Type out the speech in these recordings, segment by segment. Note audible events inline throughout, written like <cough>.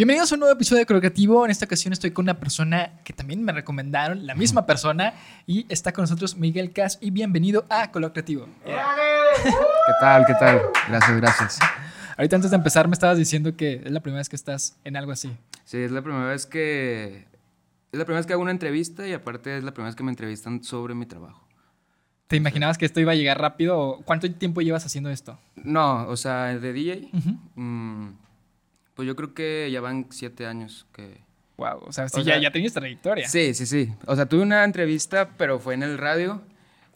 Bienvenidos a un nuevo episodio de Creativo. En esta ocasión estoy con una persona que también me recomendaron, la misma persona, y está con nosotros Miguel Cas. Y bienvenido a Color Creativo. ¿Qué tal? ¿Qué tal? Gracias, gracias. <laughs> Ahorita antes de empezar me estabas diciendo que es la primera vez que estás en algo así. Sí, es la primera vez que. Es la primera vez que hago una entrevista y aparte es la primera vez que me entrevistan sobre mi trabajo. ¿Te imaginabas que esto iba a llegar rápido? ¿Cuánto tiempo llevas haciendo esto? No, o sea, de DJ. mm, pues yo creo que ya van siete años que. Wow, o sea, sí, O ya, sea, ya tenías trayectoria. Sí, sí, sí. O sea, tuve una entrevista, pero fue en el radio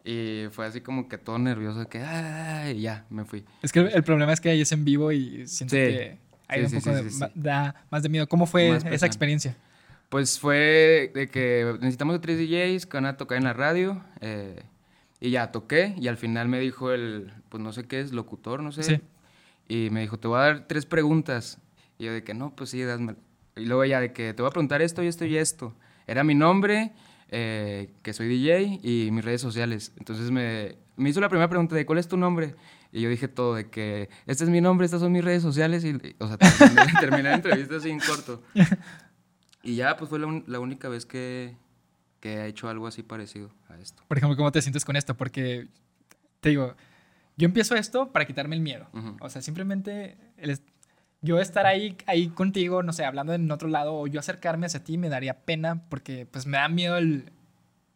y fue así como que todo nervioso, de que. "Ay", y ya, me fui. Es que el problema es que ahí es en vivo y siento Sí. que hay Sí, un sí, poco sí, de, da más de miedo. ¿Cómo fue esa experiencia? Pues fue de que necesitamos a tres DJs que van a tocar en la radio. eh, y ya toqué. Y al final me dijo el, pues no sé qué es, locutor, no sé. Sí. Y me dijo, te voy a dar tres preguntas. Y yo de que no, pues sí, dásmelo. Y luego ya de que te voy a preguntar esto y esto y esto. Era mi nombre, eh, que soy DJ, y mis redes sociales. Entonces me, me hizo la primera pregunta de cuál es tu nombre. Y yo dije todo, de que este es mi nombre, estas son mis redes sociales. Y, o sea, terminé, <laughs> terminé la entrevista así en corto. <laughs> Y ya, pues fue la, un- la única vez que, que he hecho algo así parecido a esto. Por ejemplo, ¿cómo te sientes con esto? Porque te digo, yo empiezo esto para quitarme el miedo. Ujú. O sea, simplemente el yo estar ahí, ahí contigo, no sé, hablando en otro lado, o yo acercarme hacia ti me daría pena porque pues me da miedo el,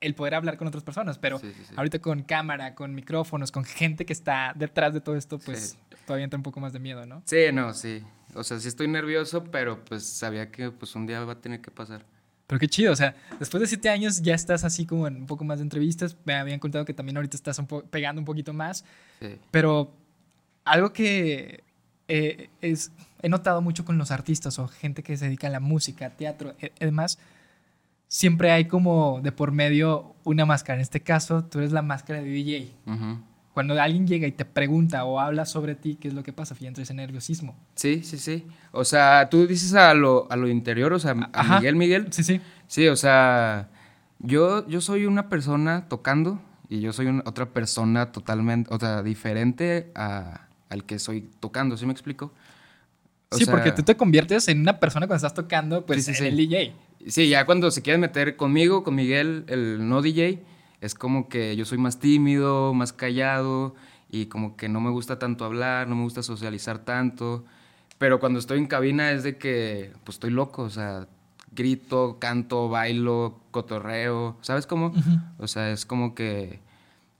el poder hablar con otras personas. Pero Sí, sí, sí. ahorita con cámara, con micrófonos, con gente que está detrás de todo esto, pues todavía entra un poco más de miedo, ¿no? Sí, no, sí. O sea, sí estoy nervioso, pero pues sabía que pues un día va a tener que pasar. Pero qué chido, o sea, después de siete años ya estás así como en un poco más de entrevistas. Me habían contado que también ahorita estás un pegando un poquito más. Sí. Pero algo que eh, es, he notado mucho con los artistas o gente que se dedica a la música, teatro, y demás, siempre hay como de por medio una máscara. En este caso, tú eres la máscara de DJ. Ujú. Cuando alguien llega y te pregunta o habla sobre ti, ¿qué es lo que pasa? Fíjate, ese nerviosismo. Sí, sí, sí. O sea, tú dices a lo, a lo interior, o sea, a Ajá. Miguel, Miguel. Sí, sí. Sí, o sea, yo, yo soy una persona tocando y yo soy una- otra persona totalmente, o sea, diferente a, al que soy tocando, ¿sí me explico? O sí, sea, porque tú te conviertes en una persona cuando estás tocando, pues Sí, sí, en el DJ. Sí, ya cuando se quieren meter conmigo, con Miguel, el no DJ, es como que yo soy más tímido, más callado y como que no me gusta tanto hablar, no me gusta socializar tanto. Pero cuando estoy en cabina es de que pues estoy loco, o sea, grito, canto, bailo, cotorreo, ¿sabes cómo? O sea, es como que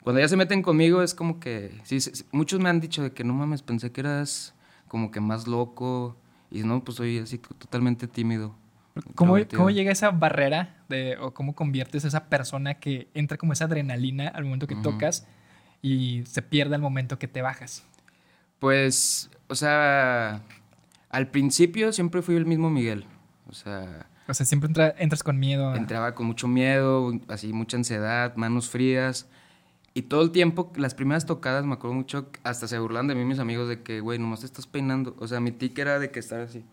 cuando ya se meten conmigo es como que sí, sí, sí, muchos me han dicho de que no mames, pensé que eras como que más loco y no, pues soy así totalmente tímido. ¿Cómo. ¿Cómo llega esa barrera de, o cómo conviertes a esa persona que entra como esa adrenalina al momento que tocas y se pierde al momento que te bajas? Pues, o sea, al principio siempre fui el mismo Miguel. O sea, O sea, siempre entra- entras con miedo. a- entraba con mucho miedo, así mucha ansiedad, manos frías. Y todo el tiempo, las primeras tocadas, me acuerdo mucho, hasta se burlan de mí mis amigos de que, güey, nomás te estás peinando. O sea, mi tic era de que estar así.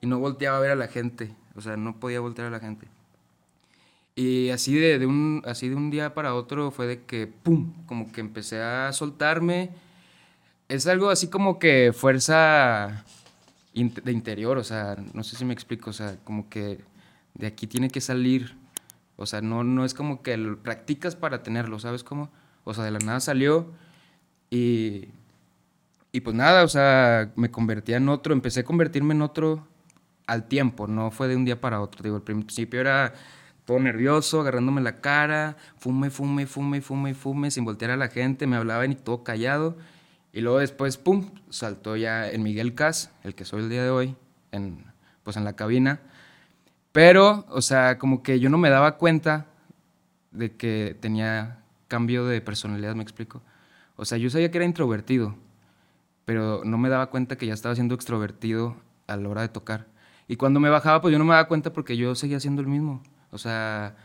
Y no volteaba a ver a la gente. O sea, no podía voltear a la gente. Y así de, de un, así de un día para otro fue de que, ¡pum! Como que empecé a soltarme. Es algo así como que fuerza de interior, o sea, no sé si me explico, o sea, como que de aquí tiene que salir. O sea, no, no es como que practicas para tenerlo, ¿sabes cómo? O sea, de la nada salió y, y pues nada, o sea, me convertía en otro, empecé a convertirme en otro al tiempo, no fue de un día para otro. Digo, al principio era todo nervioso, agarrándome la cara, fume, fume, fume, fume, fume, sin voltear a la gente, me hablaban y todo callado. Y luego después, pum, saltó ya en Miguel Cas, el que soy el día de hoy, en, pues en la cabina. Pero, o sea, como que yo no me daba cuenta de que tenía cambio de personalidad, me explico. O sea, yo sabía que era introvertido, pero no me daba cuenta que ya estaba siendo extrovertido a la hora de tocar. Y cuando me bajaba, pues yo no me daba cuenta porque yo seguía siendo el mismo. O sea,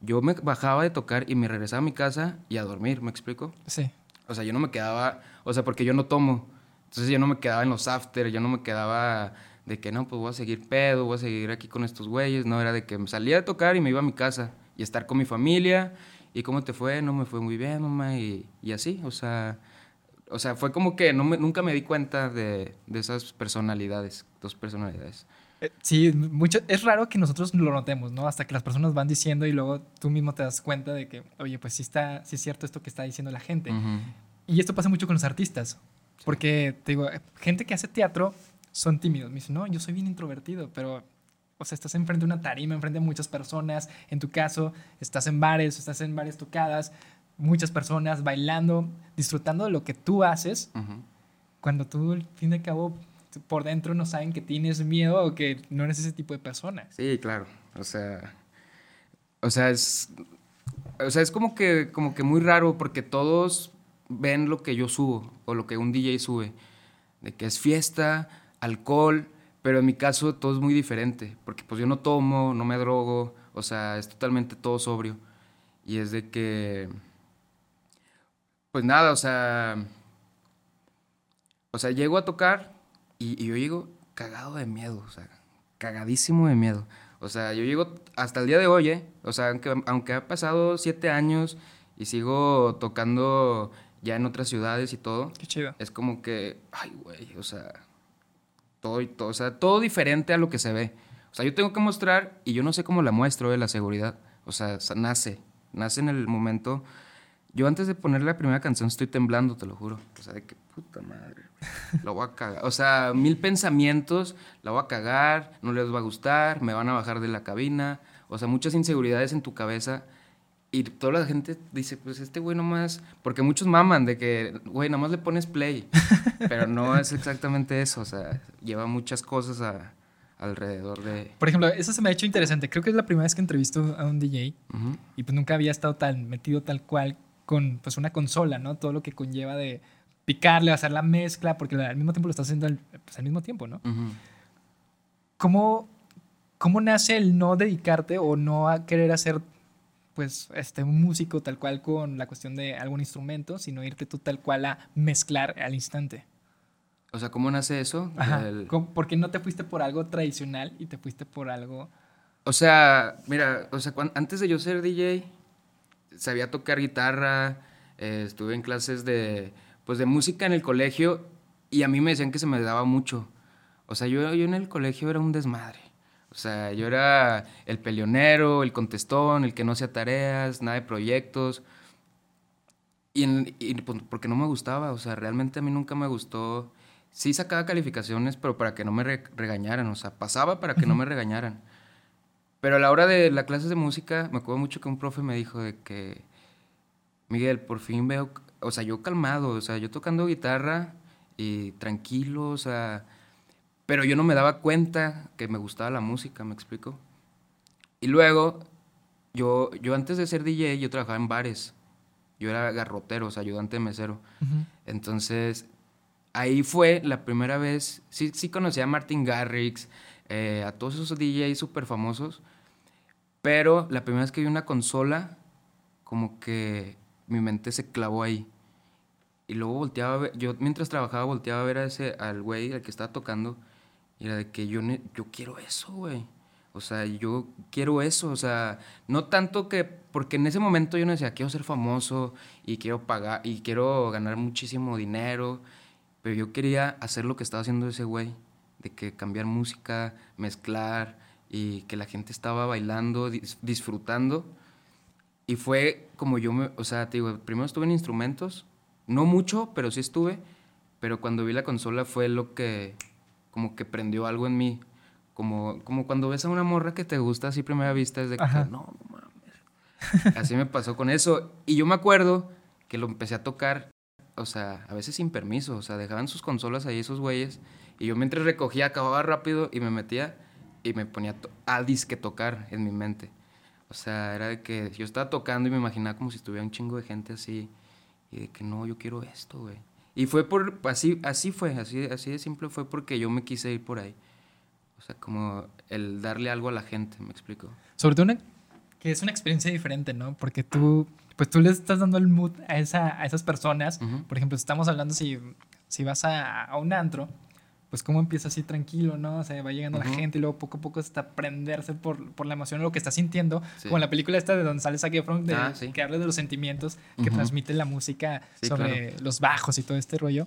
yo me bajaba de tocar y me regresaba a mi casa y a dormir, ¿me explico? Sí. O sea, yo no me quedaba, o sea, porque yo no tomo. Entonces yo no me quedaba en los after, yo no me quedaba de que no, pues voy a seguir pedo, voy a seguir aquí con estos güeyes. No, era de que me salía de tocar y me iba a mi casa y estar con mi familia. ¿Y cómo te fue? No me fue muy bien, mamá. Y, y así, o sea, o sea, fue como que no me- nunca me di cuenta de, de esas personalidades, dos personalidades. Eh, sí, mucho, es raro que nosotros lo notemos, ¿no? Hasta que las personas van diciendo y luego tú mismo te das cuenta de que, oye, pues sí está, sí es cierto esto que está diciendo la gente. Ujú. Y esto pasa mucho con los artistas. Porque, te digo, eh, gente que hace teatro son tímidos. Me dicen, no, yo soy bien introvertido, pero, o sea, estás enfrente de una tarima, enfrente de muchas personas. En tu caso, estás en bares, estás en varias tocadas, muchas personas bailando, disfrutando de lo que tú haces, Ujú. cuando tú, al fin y al cabo, por dentro no saben que tienes miedo o que no eres ese tipo de persona. Sí, claro. O sea. O sea, es. O sea, es como que, como que muy raro porque todos ven lo que yo subo o lo que un DJ sube. De que es fiesta, alcohol, pero en mi caso todo es muy diferente. Porque pues yo no tomo, no me drogo, o sea, es totalmente todo sobrio. Y es de que. Pues nada, o sea. O sea, llego a tocar y, y yo llego cagado de miedo, o sea, cagadísimo de miedo. O sea, yo llego hasta el día de hoy, ¿eh? O sea, aunque, aunque ha pasado siete años y sigo tocando ya en otras ciudades y todo, Qué chido. es como que, ay, güey, o sea, todo, y todo, o sea, todo diferente a lo que se ve. O sea, yo tengo que mostrar y yo no sé cómo la muestro de la seguridad. O sea, nace, nace en el momento. Yo antes de poner la primera canción estoy temblando, te lo juro. O sea, de que puta madre, la voy a cagar. O sea, mil pensamientos, la voy a cagar, no les va a gustar, me van a bajar de la cabina. O sea, muchas inseguridades en tu cabeza. Y toda la gente dice, pues este güey nomás, porque muchos maman de que, güey, nomás le pones play, <laughs> pero no es exactamente eso, o sea, lleva muchas cosas a- alrededor de... Por ejemplo, eso se me ha hecho interesante. Creo que es la primera vez que entrevisto a un DJ y pues nunca había estado tan metido tal cual con pues una consola, ¿no? Todo lo que conlleva de picarle, hacer la mezcla, porque al mismo tiempo lo estás haciendo al, pues, al mismo tiempo, ¿no? Ujú. ¿Cómo, ¿Cómo nace el no dedicarte o no a querer hacer pues este un músico tal cual con la cuestión de algún instrumento, sino irte tú tal cual a mezclar al instante? O sea, ¿cómo nace eso? Ajá. Del- ¿Cómo- ¿Por qué no te fuiste por algo tradicional y te fuiste por algo... O sea, mira, o sea, antes de yo ser DJ, sabía tocar guitarra, eh, estuve en clases de, pues, de música en el colegio y a mí me decían que se me daba mucho. O sea, yo, yo en el colegio era un desmadre. O sea, yo era el peleonero, el contestón, el que no hacía tareas, nada de proyectos. Y, en- y, pues, porque no me gustaba, o sea, realmente a mí nunca me gustó. Sí sacaba calificaciones, pero para que no me re- regañaran, o sea, pasaba para que no me regañaran. Pero a la hora de la clase de música, me acuerdo mucho que un profe me dijo de que, Miguel, por fin veo, o sea, yo calmado, o sea, yo tocando guitarra y tranquilo, o sea, pero yo no me daba cuenta que me gustaba la música, ¿me explico? Y luego, yo, yo antes de ser DJ, yo trabajaba en bares. Yo era garrotero, o sea, ayudante de mesero. Entonces, ahí fue la primera vez, sí, sí conocí a Martin Garrix, eh, a todos esos DJs súper famosos, pero la primera vez que vi una consola, como que mi mente se clavó ahí. Y luego volteaba a ver, yo mientras trabajaba volteaba a ver a ese, al güey, al que estaba tocando, y era de que yo, yo quiero eso, güey. O sea, yo quiero eso, o sea, no tanto que, porque en ese momento yo no decía, quiero ser famoso y quiero pagar, y quiero ganar muchísimo dinero, pero yo quería hacer lo que estaba haciendo ese güey, de que cambiar música, mezclar, y que la gente estaba bailando, dis- disfrutando. Y fue como yo me, o sea, te digo, primero estuve en instrumentos, no mucho, pero sí estuve, pero cuando vi la consola fue lo que, como que prendió algo en mí. Como, como cuando ves a una morra que te gusta así primera vista, es de que, Ajá. no, no mames. Así me pasó con eso. Y yo me acuerdo que lo empecé a tocar, o sea, a veces sin permiso, o sea, dejaban sus consolas ahí esos güeyes, y yo mientras recogía, acababa rápido y me metía y me ponía a disque tocar en mi mente. O sea, era de que yo estaba tocando y me imaginaba como si estuviera un chingo de gente así. Y de que no, yo quiero esto, güey. Y fue por, así, así fue, así, así de simple fue porque yo me quise ir por ahí. O sea, como el darle algo a la gente, me explico. Sobre todo una- que es una experiencia diferente, ¿no? Porque tú, pues tú le estás dando el mood a, esa, a esas personas. Ujú. Por ejemplo, estamos hablando si, si vas a, a un antro, pues cómo empieza así tranquilo, ¿no? O sea, va llegando la gente y luego poco a poco hasta prenderse por, por la emoción o lo que está sintiendo. Sí. Como en la película esta de donde sale Zac Efron, de, Ah, sí. que habla de los sentimientos que transmite la música Sí, sobre los bajos y todo este rollo.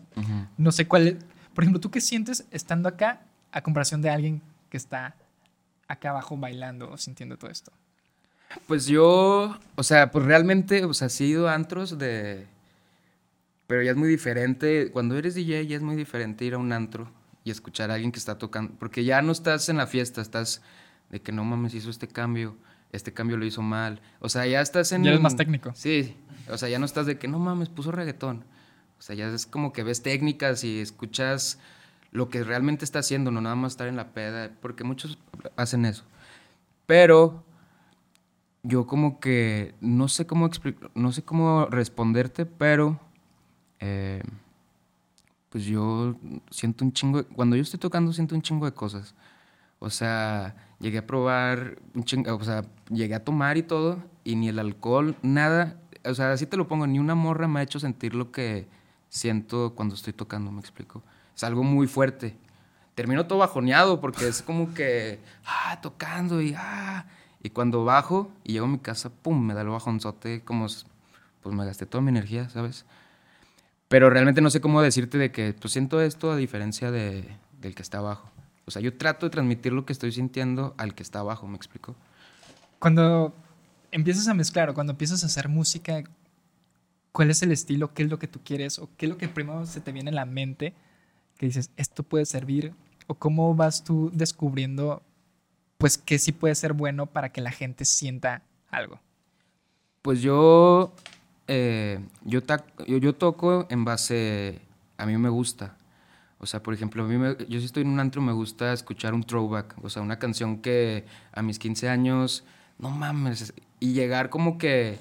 No sé cuál es. Por ejemplo, ¿tú qué sientes estando acá a comparación de alguien que que está acá abajo bailando o sintiendo todo esto? Pues yo, o sea, pues realmente, o sea, sí he ido a antros de... Pero ya es muy diferente, cuando eres DJ ya es muy diferente ir a un antro y escuchar a alguien que está tocando, porque ya no estás en la fiesta, estás de que no mames, hizo este cambio, este cambio lo hizo mal. O sea, ya estás en... Ya eres más técnico. Sí, o sea, ya no estás de que no mames, puso reggaetón. O sea, ya es como que ves técnicas y escuchas lo que realmente está haciendo, no nada más estar en la peda, porque muchos hacen eso. Pero yo como que no sé cómo no sé cómo responderte, pero eh, pues yo siento un chingo, cuando yo estoy tocando siento un chingo de cosas. O sea, llegué a probar, un chingo, o sea, llegué a tomar y todo, y ni el alcohol, nada, o sea, así te lo pongo, ni una morra me ha hecho sentir lo que siento cuando estoy tocando, me explico. Es algo muy fuerte. Termino todo bajoneado porque es como que, ah, tocando y, ah, y cuando bajo y llego a mi casa, pum, me da el bajonzote, como, pues me gasté toda mi energía, ¿sabes? Pero realmente no sé cómo decirte de que, pues siento esto a diferencia de, del que está abajo. O sea, yo trato de transmitir lo que estoy sintiendo al que está abajo, ¿me explico? Cuando empiezas a mezclar o cuando empiezas a hacer música, ¿cuál es el estilo? ¿Qué es lo que tú quieres? ¿O qué es lo que primero se te viene en la mente que dices, esto puede servir? ¿O cómo vas tú descubriendo pues que sí puede ser bueno para que la gente sienta algo? Pues yo, eh, yo, yo, toco en base, a mí me gusta. O sea, por ejemplo, a mí yo si estoy en un antro me gusta escuchar un throwback, o sea, una canción que a mis 15 años, no mames, y llegar como que,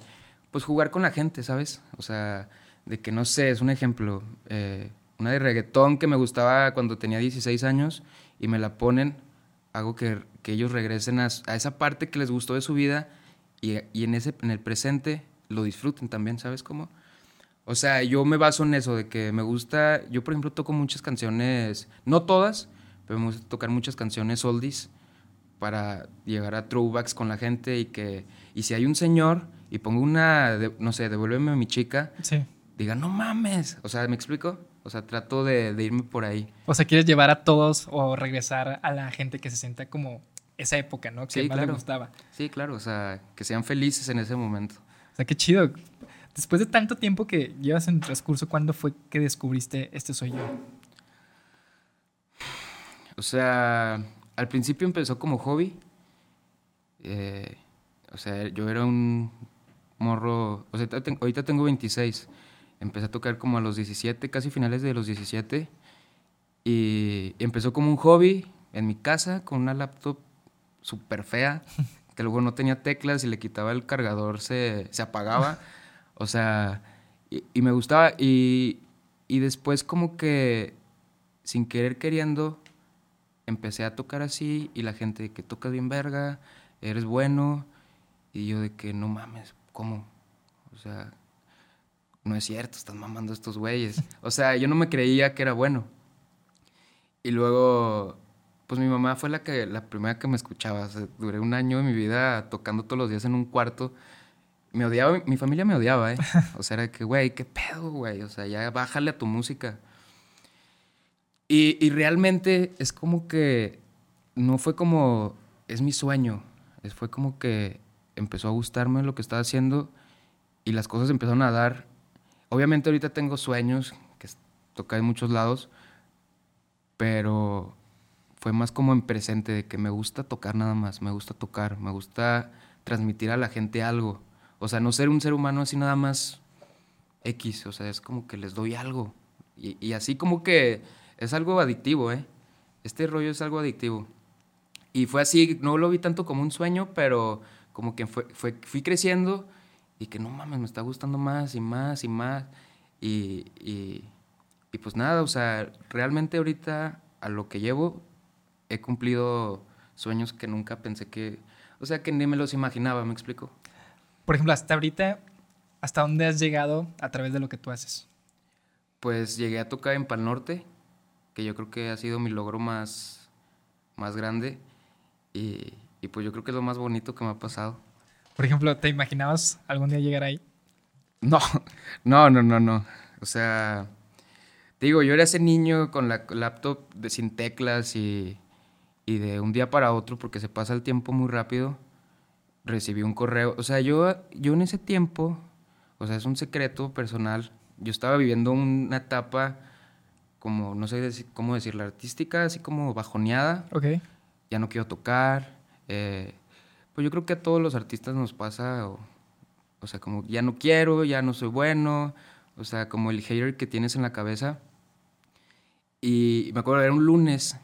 pues jugar con la gente, ¿sabes? O sea, de que no sé, es un ejemplo, eh, una de reggaetón que me gustaba cuando tenía 16 años y me la ponen, hago que que ellos regresen a, esa parte que les gustó de su vida y, en, ese, en el presente lo disfruten también, ¿sabes cómo? O sea, yo me baso en eso, de que me gusta, yo por ejemplo toco muchas canciones, no todas, pero me gusta tocar muchas canciones oldies para llegar a throwbacks con la gente y que, y si hay un señor y pongo una, no sé, devuélveme a mi chica, sí. diga, no mames, o sea, ¿me explico? O sea, trato de, de, irme por ahí. O sea, quieres llevar a todos o regresar a la gente que se sienta como esa época, ¿no? Que más le gustaba. Sí, claro, o sea, que sean felices en ese momento. O sea, qué chido. Después de tanto tiempo que llevas en el transcurso, ¿cuándo fue que descubriste este soy yo? O sea, al principio empezó como hobby. Eh, o sea, yo era un morro, o sea, ahorita tengo 26. Empecé a tocar como a los 17, casi finales de los 17. Y empezó como un hobby en mi casa con una laptop súper fea, <laughs> que luego no tenía teclas y le quitaba el cargador, se, se apagaba. <laughs> O sea, y, me gustaba. Y, y, después como que, sin querer queriendo, empecé a tocar así y la gente que tocas bien verga, eres bueno. Y yo de que no mames, ¿cómo? O sea, no es cierto, están mamando estos güeyes. O sea, yo no me creía que era bueno. Y luego pues mi mamá fue la que la primera que me escuchaba. duré un año de mi vida tocando todos los días en un cuarto. Me odiaba, mi familia me odiaba, ¿eh? <laughs> O sea, era que, güey, qué pedo, güey. O sea, ya bájale a tu música. Y, y, realmente es como que no fue como, es mi sueño. Es, fue como que empezó a gustarme lo que estaba haciendo y las cosas empezaron a dar. Obviamente ahorita tengo sueños, que toca en muchos lados, pero fue más como en presente, de que me gusta tocar nada más, me gusta tocar, me gusta transmitir a la gente algo. O sea, no ser un ser humano así nada más X, o sea, es como que les doy algo. Y, así como que es algo adictivo, ¿eh? Este rollo es algo adictivo. Y fue así, no lo vi tanto como un sueño, pero como que fue, fue, fui creciendo y que no mames, me está gustando más y más y más. Y, y, y pues nada, o sea, realmente ahorita a lo que llevo he cumplido sueños que nunca pensé que, o sea, que ni me los imaginaba, ¿me explico? Por ejemplo, hasta ahorita, ¿hasta dónde has llegado a través de lo que tú haces? Pues llegué a tocar en Pal Norte, que yo creo que ha sido mi logro más, más grande y, y pues yo creo que es lo más bonito que me ha pasado. Por ejemplo, ¿te imaginabas algún día llegar ahí? <laughs> No, no, no, no, no. O sea, digo, yo era ese niño con la laptop de, sin teclas y, Y de un día para otro, porque se pasa el tiempo muy rápido, recibí un correo. O sea, yo, yo en ese tiempo, o sea, es un secreto personal. Yo estaba viviendo una etapa como, no sé cómo decirla, artística, así como bajoneada. Ok. Ya no quiero tocar. Eh, pues yo creo que a todos los artistas nos pasa, o, o sea, como ya no quiero, ya no soy bueno, o sea, como el hater que tienes en la cabeza. Y me acuerdo, era un lunes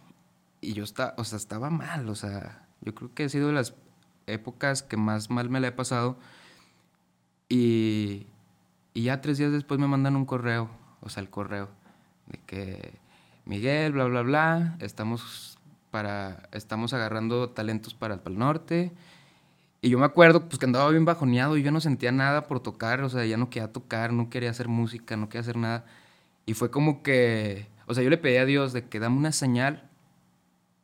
y yo estaba, o sea, estaba mal, o sea, yo creo que ha sido de las épocas que más mal me la he pasado. Y, y ya tres días después me mandan un correo, o sea, el correo, de que Miguel, bla, bla, bla, estamos, para, estamos agarrando talentos para el Pal Norte. Y yo me acuerdo pues que andaba bien bajoneado y yo no sentía nada por tocar, o sea, ya no quería tocar, no quería hacer música, no quería hacer nada. Y fue como que, o sea, yo le pedí a Dios de que dame una señal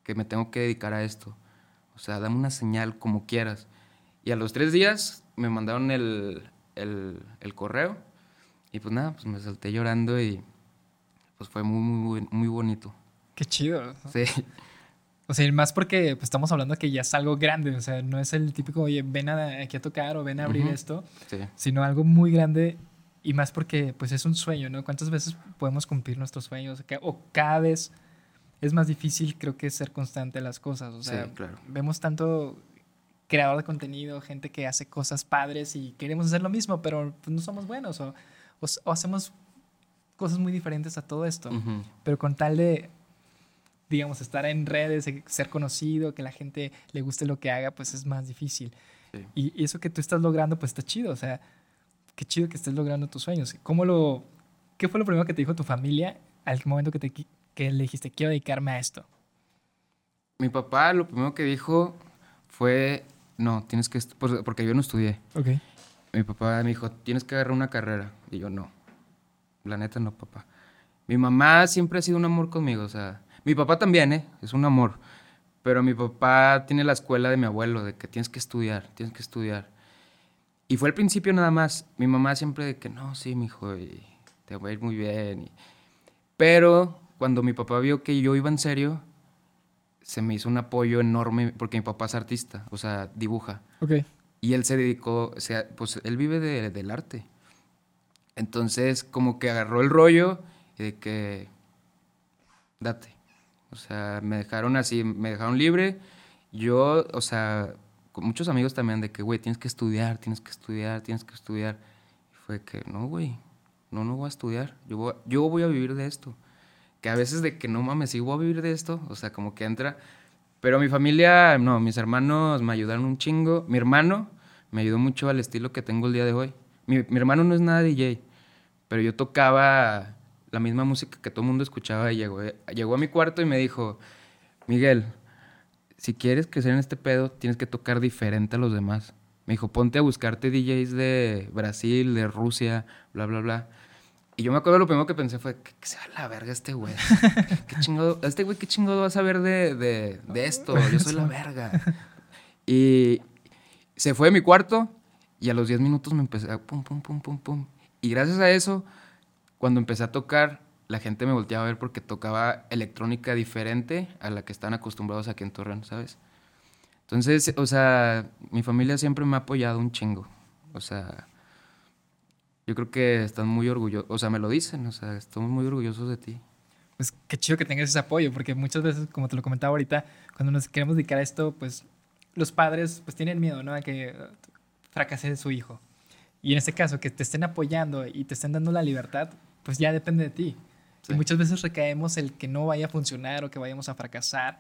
que me tengo que dedicar a esto. O sea, dame una señal como quieras. Y a los tres días me mandaron el, el, el correo y pues nada, pues me salté llorando y pues fue muy, muy, muy bonito. Qué chido. Sí. O sea, más porque pues, estamos hablando que ya es algo grande, o sea, no es el típico, oye, ven a, aquí a tocar o ven a abrir esto, Sí. sino algo muy grande y más porque pues es un sueño, ¿no? ¿Cuántas veces podemos cumplir nuestros sueños? O cada vez es más difícil, creo que, ser constante las cosas, o sea, sí, claro. vemos tanto creador de contenido, gente que hace cosas padres y queremos hacer lo mismo, pero pues, no somos buenos o, o, o hacemos cosas muy diferentes a todo esto Ujú. pero con tal de, digamos, estar en redes, eh, ser conocido, que la gente le guste lo que haga, pues es más difícil. Sí. Y, y eso que tú estás logrando, pues está chido, o sea, qué chido que estés logrando tus sueños. ¿Cómo lo, qué fue lo primero que te dijo tu familia al momento que, te, que le dijiste, quiero dedicarme a esto? Mi papá lo primero que dijo fue, no, tienes que, porque yo no estudié. Ok. Mi papá me dijo, tienes que agarrar una carrera. Y yo, no. La neta, no, papá. Mi mamá siempre ha sido un amor conmigo, o sea, mi papá también, ¿eh? Es un amor. Pero mi papá tiene la escuela de mi abuelo, de que tienes que estudiar, tienes que estudiar. Y fue al principio nada más. Mi mamá siempre de que, no, sí, mijo, y te va a ir muy bien. Pero cuando mi papá vio que yo iba en serio, se me hizo un apoyo enorme, porque mi papá es artista, o sea, dibuja. Ok. Y él se dedicó, o sea, pues él vive de- del arte. Entonces, como que agarró el rollo y de que, date. O sea, me dejaron así, me dejaron libre. Yo, o sea, con muchos amigos también de que, güey, tienes que estudiar, tienes que estudiar, tienes que estudiar. Y fue que, no, güey, no, no voy a estudiar. Yo voy, yo voy a vivir de esto. Que a veces de que, no mames, voy a vivir de esto. O sea, como que entra... Pero mi familia, no, mis hermanos me ayudaron un chingo. Mi hermano me ayudó mucho al estilo que tengo el día de hoy. Mi, mi hermano no es nada DJ, pero yo tocaba la misma música que todo el mundo escuchaba y llegó, llegó a mi cuarto y me dijo, Miguel, si quieres crecer en este pedo, tienes que tocar diferente a los demás. Me dijo, ponte a buscarte DJs de Brasil, de Rusia, bla, bla, bla. Y yo me acuerdo lo primero que pensé fue, que, que se va a la verga este güey. ¿Qué <laughs> chingado, este güey, qué chingado va a saber de, de, de esto? Yo soy la verga. Y se fue de mi cuarto y a los 10 minutos me empecé a pum, pum, pum, pum, pum. Y gracias a eso, cuando empecé a tocar, la gente me volteaba a ver porque tocaba electrónica diferente a la que están acostumbrados aquí en Torreón, ¿sabes? Entonces, o sea, mi familia siempre me ha apoyado un chingo. O sea, yo creo que están muy orgullosos, o sea, me lo dicen, o sea, estamos muy orgullosos de ti. Pues qué chido que tengas ese apoyo, porque muchas veces, como te lo comentaba ahorita, cuando nos queremos dedicar a esto, pues los padres pues tienen miedo, ¿no? A que fracase su hijo. Y en este caso, que te estén apoyando y te estén dando la libertad, pues ya depende de ti. Sí. Y muchas veces recaemos el que no vaya a funcionar o que vayamos a fracasar,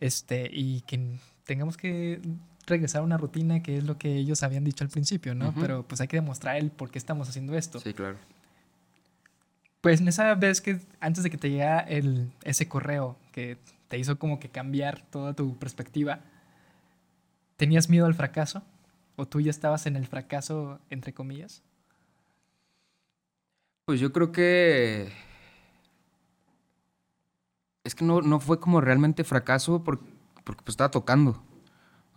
este, y que tengamos que regresar a una rutina que es lo que ellos habían dicho al principio, ¿no? Ujú. Pero pues hay que demostrar el por qué estamos haciendo esto. Sí, claro. Pues en esa vez que antes de que te llegara el, ese correo que te hizo como que cambiar toda tu perspectiva, ¿tenías miedo al fracaso? ¿O tú ya estabas en el fracaso, entre comillas? Pues yo creo que... Es que no, no fue como realmente fracaso por- porque pues estaba tocando.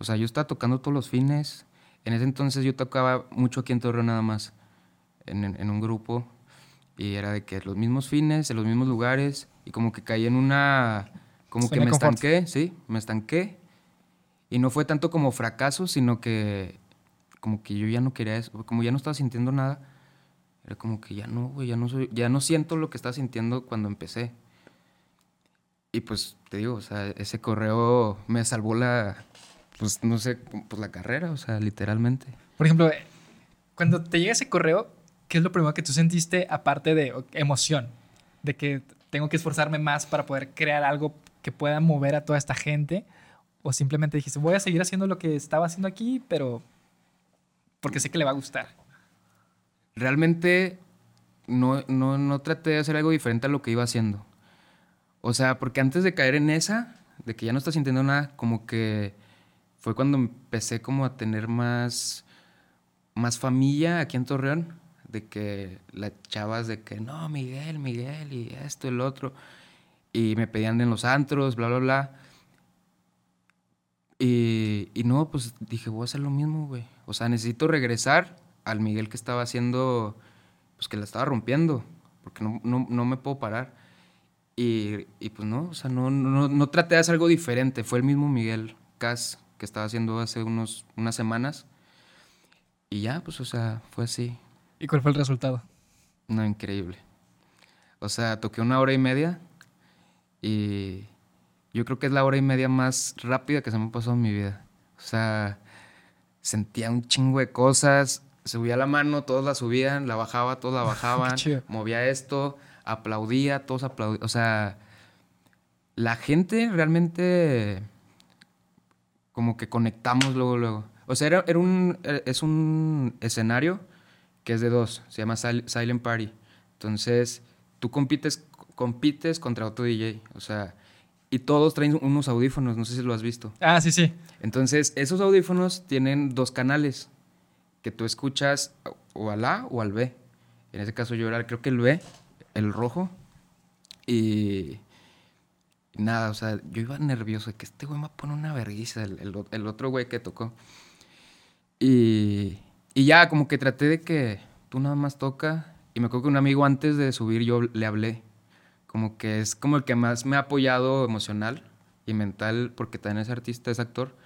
O sea, yo estaba tocando todos los fines. En ese entonces yo tocaba mucho aquí en Torreón nada más, en, en- en un grupo. Y era de que los mismos fines, en los mismos lugares. Y como que caí en una Como que me estanqué, sí, me estanqué. Y no fue tanto como fracaso, sino que como que yo ya no quería eso, como ya no estaba sintiendo nada. Era como que ya no, güey, ya no soy, ya no siento lo que estaba sintiendo cuando empecé. Y pues te digo, o sea, ese correo me salvó la, pues no sé, pues la carrera, o sea, literalmente. Por ejemplo, cuando te llega ese correo, ¿qué es lo primero que tú sentiste aparte de emoción? De que tengo que esforzarme más para poder crear algo que pueda mover a toda esta gente. O simplemente dijiste, voy a seguir haciendo lo que estaba haciendo aquí, pero porque sé que le va a gustar. Realmente no, no, no traté de hacer algo diferente a lo que iba haciendo. O sea, porque antes de caer en esa, de que ya no estás sintiendo nada, como que fue cuando empecé como a tener más, más familia aquí en Torreón, de que las chavas de que, no, Miguel, Miguel, y esto, el otro, y me pedían en los antros, bla, bla, bla. Y, y no, pues dije, voy a hacer lo mismo, güey. O sea, necesito regresar al Miguel que estaba haciendo, pues que la estaba rompiendo, porque no, no, no me puedo parar. Y, y, pues no, o sea, no, no, no, traté de hacer algo diferente. Fue el mismo Miguel Cas que estaba haciendo hace unos, unas semanas. Y ya, pues, o sea, fue así. ¿Y cuál fue el resultado? No, increíble. O sea, toqué una hora y media y yo creo que es la hora y media más rápida que se me ha pasado en mi vida. O sea, sentía un chingo de cosas, subía la mano, todos la subían, la bajaba, todos la <laughs> bajaban, movía esto, aplaudía, todos aplaudían. O sea, la gente realmente como que conectamos luego, luego. O sea, era, un, es un escenario que es de dos, se llama Silent Party. Entonces, tú compites, compites contra otro DJ, o sea, y todos traen unos audífonos, no sé si lo has visto. Ah, sí, sí. Entonces, esos audífonos tienen dos canales que tú escuchas o al A o al B. En ese caso yo era, creo que el B, el rojo. Y, nada, o sea, yo iba nervioso de que este güey me pone una vergüenza, el, el, otro güey que tocó. Y, y ya, como que traté de que tú nada más toca. Y me acuerdo que un amigo antes de subir yo le hablé. Como que es como el que más me ha apoyado emocional y mental, porque también es artista, es actor.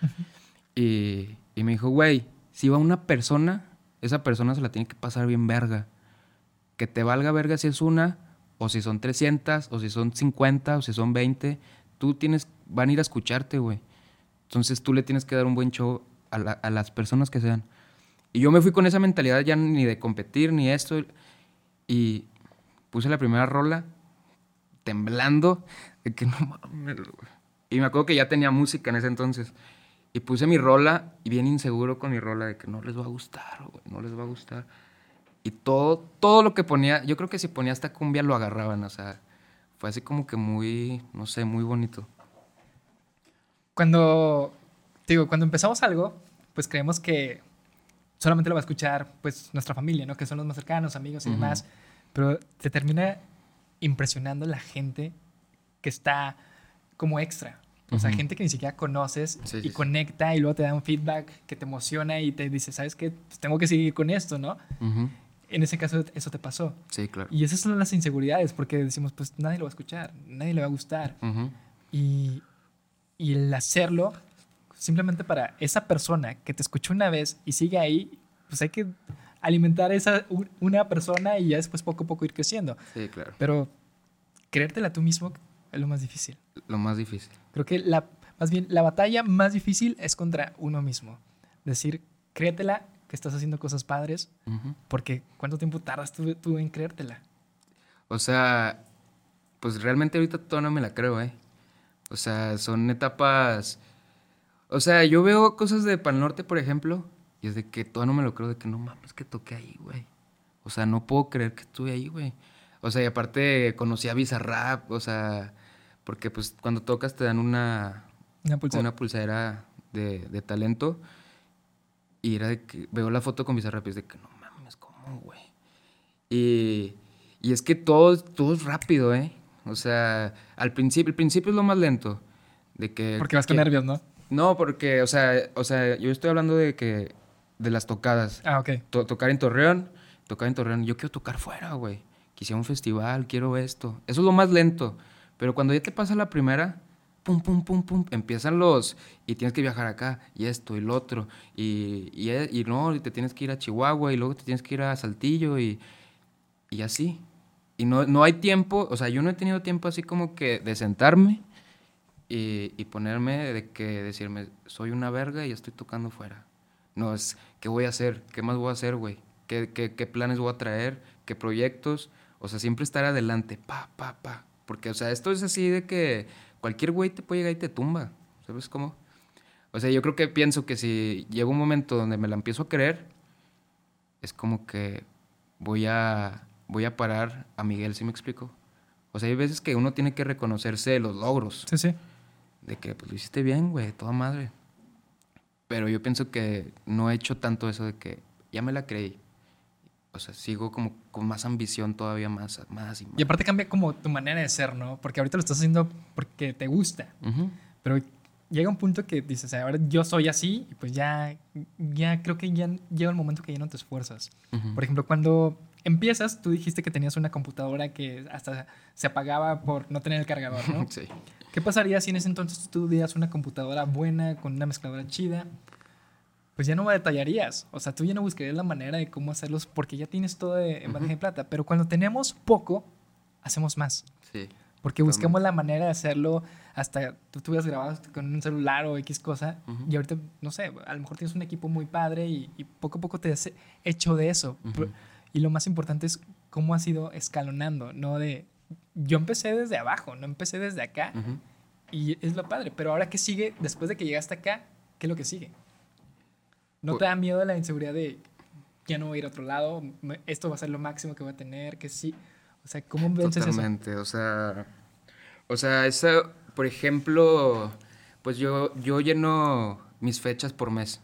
y, y me dijo, güey, si va una persona, esa persona se la tiene que pasar bien verga. Que te valga verga si es una, o si son 300, o si son 50, o si son 20. Tú tienes, van a ir a escucharte, güey. Entonces tú le tienes que dar un buen show a, las personas que sean. Y yo me fui con esa mentalidad ya ni de competir, ni esto. Y puse la primera rola temblando, de que no mames, Y me acuerdo que ya tenía música en ese entonces. Y puse mi rola y bien inseguro con mi rola de que no les va a gustar, güey, no les va a gustar. Y todo, todo lo que ponía, yo creo que si ponía esta cumbia lo agarraban, o sea, fue así como que muy, no sé, muy bonito. Cuando, digo, cuando empezamos algo, pues creemos que solamente lo va a escuchar pues nuestra familia, ¿no? Que son los más cercanos, amigos y demás. Pero te termina impresionando la gente que está como extra. O sea, gente que ni siquiera conoces y conecta y luego te da un feedback que te emociona y te dice, ¿sabes qué? Pues tengo que seguir con esto, ¿no? En ese caso, eso te pasó. Sí, claro. Y esas son las inseguridades, porque decimos, pues nadie lo va a escuchar, nadie le va a gustar. y, y el hacerlo, simplemente para esa persona que te escuchó una vez y sigue ahí, pues hay que alimentar esa una persona y ya después poco a poco ir creciendo. Sí, claro. Pero creértela tú mismo es lo más difícil. Lo más difícil. Creo que la, más bien la batalla más difícil es contra uno mismo. Decir, créetela que estás haciendo cosas padres, porque ¿cuánto tiempo tardas tú, en creértela? O sea, pues realmente ahorita todavía no me la creo, ¿eh? O sea, son etapas... O sea, yo veo cosas de Pal Norte, por ejemplo, y es de que todavía no me lo creo, de que no mames que toqué ahí, güey. O sea, no puedo creer que estuve ahí, güey. O sea, y aparte conocí a Bizarrap, o sea, porque pues cuando tocas te dan una, una pulsera, de, talento. Y era de que veo la foto con Bizarrap y es de que no mames, ¿cómo, güey? Y, y es que todo, todo es rápido, ¿eh? O sea, al principio, el principio es lo más lento. De que, porque vas con nervios, ¿no? No, porque, o sea, o sea, yo estoy hablando de que, de las tocadas. Ah, ok. tocar en Torreón, tocar en Torreón. Yo quiero tocar fuera, güey quisiera un festival, quiero esto. Eso es lo más lento. Pero cuando ya te pasa la primera, pum, pum, pum, pum. Empiezan los, y tienes que viajar acá, y esto, y lo otro, y, y, y no, y te tienes que ir a Chihuahua, y luego te tienes que ir a Saltillo, y, y así. Y no, no hay tiempo, o sea, yo no he tenido tiempo así como que de sentarme y, y ponerme de que decirme, soy una verga y estoy tocando fuera. No, es, ¿qué voy a hacer? ¿Qué más voy a hacer, güey? ¿Qué, qué, qué planes voy a traer? ¿Qué proyectos? O sea, siempre estar adelante, pa, pa, pa. Porque, o sea, esto es así de que cualquier güey te puede llegar y te tumba. ¿Sabes cómo? O sea, yo creo que pienso que si llega un momento donde me la empiezo a creer, es como que voy a, voy a parar a Miguel, ¿sí me explico? O sea, hay veces que uno tiene que reconocerse los logros. Sí, sí. De que, pues, lo hiciste bien, güey, toda madre. Pero yo pienso que no he hecho tanto eso de que ya me la creí. O sea, sigo como con más ambición todavía más, más y más. Y aparte cambia como tu manera de ser, ¿no? Porque ahorita lo estás haciendo porque te gusta. Ujú. Pero llega un punto que dices, ahora yo soy así y pues ya, ya creo que ya llega el momento que ya no te esfuerzas. Ujú. Por ejemplo, cuando empiezas, tú dijiste que tenías una computadora que hasta se apagaba por no tener el cargador, ¿no? <laughs> Sí. ¿Qué pasaría si en ese entonces tú tuvieras una computadora buena, con una mezcladora chida? Pues ya no detallarías. O sea, tú ya no buscarías la manera de cómo hacerlos porque ya tienes todo de- en bandeja de plata. Pero cuando tenemos poco, hacemos más. Sí. Porque buscamos la manera de hacerlo hasta tú estuvieras grabado con un celular o X cosa. Ujú. Y ahorita, no sé, a lo mejor tienes un equipo muy padre y, y poco a poco te has hecho de eso. Ujú. Y lo más importante es cómo has ido escalonando, no de... Yo empecé desde abajo, no empecé desde acá. Y es lo padre. Pero ahora, ¿qué sigue después de que llegaste acá? ¿Qué es lo que sigue? ¿No Pu- te da miedo la inseguridad de ya no voy a ir a otro lado? Esto va a ser lo máximo que voy a tener, que sí. O sea, ¿cómo vences eso? Totalmente, o sea, o sea, eso, por ejemplo, pues yo, yo lleno mis fechas por mes,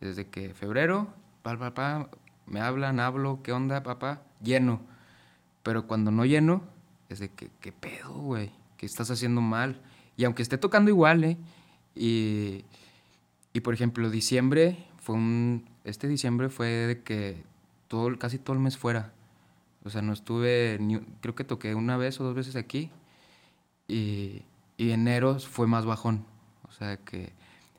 desde que febrero, pa, pa, pa, me hablan, hablo, ¿qué onda, papá? Lleno, pero cuando no lleno, es de que, ¿qué pedo, güey? ¿Qué estás haciendo mal? Y aunque esté tocando igual, ¿eh? Y, y por ejemplo, diciembre fue un, este diciembre fue de que todo, casi todo el mes fuera. O sea, no estuve, ni, creo que toqué una vez o dos veces aquí. Y, y enero fue más bajón. O sea que,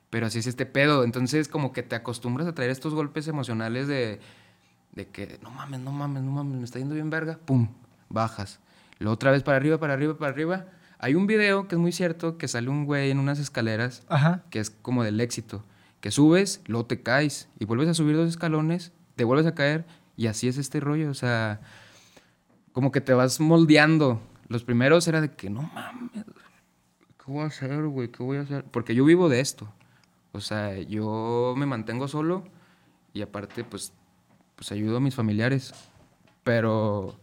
pero así es este pedo. Entonces como que te acostumbras a traer estos golpes emocionales de, de que, no mames, no mames, no mames, me está yendo bien verga. Pum, bajas. Luego otra vez para arriba, para arriba, para arriba. Hay un video que es muy cierto, que sale un güey en unas escaleras Ajá. que es como del éxito, subes, luego te caes y vuelves a subir dos escalones, te vuelves a caer y así es este rollo, o sea, como que te vas moldeando. Los primeros era de que no mames, ¿qué voy a hacer, güey? ¿Qué voy a hacer? Porque yo vivo de esto. O sea, yo me mantengo solo y aparte pues pues ayudo a mis familiares, pero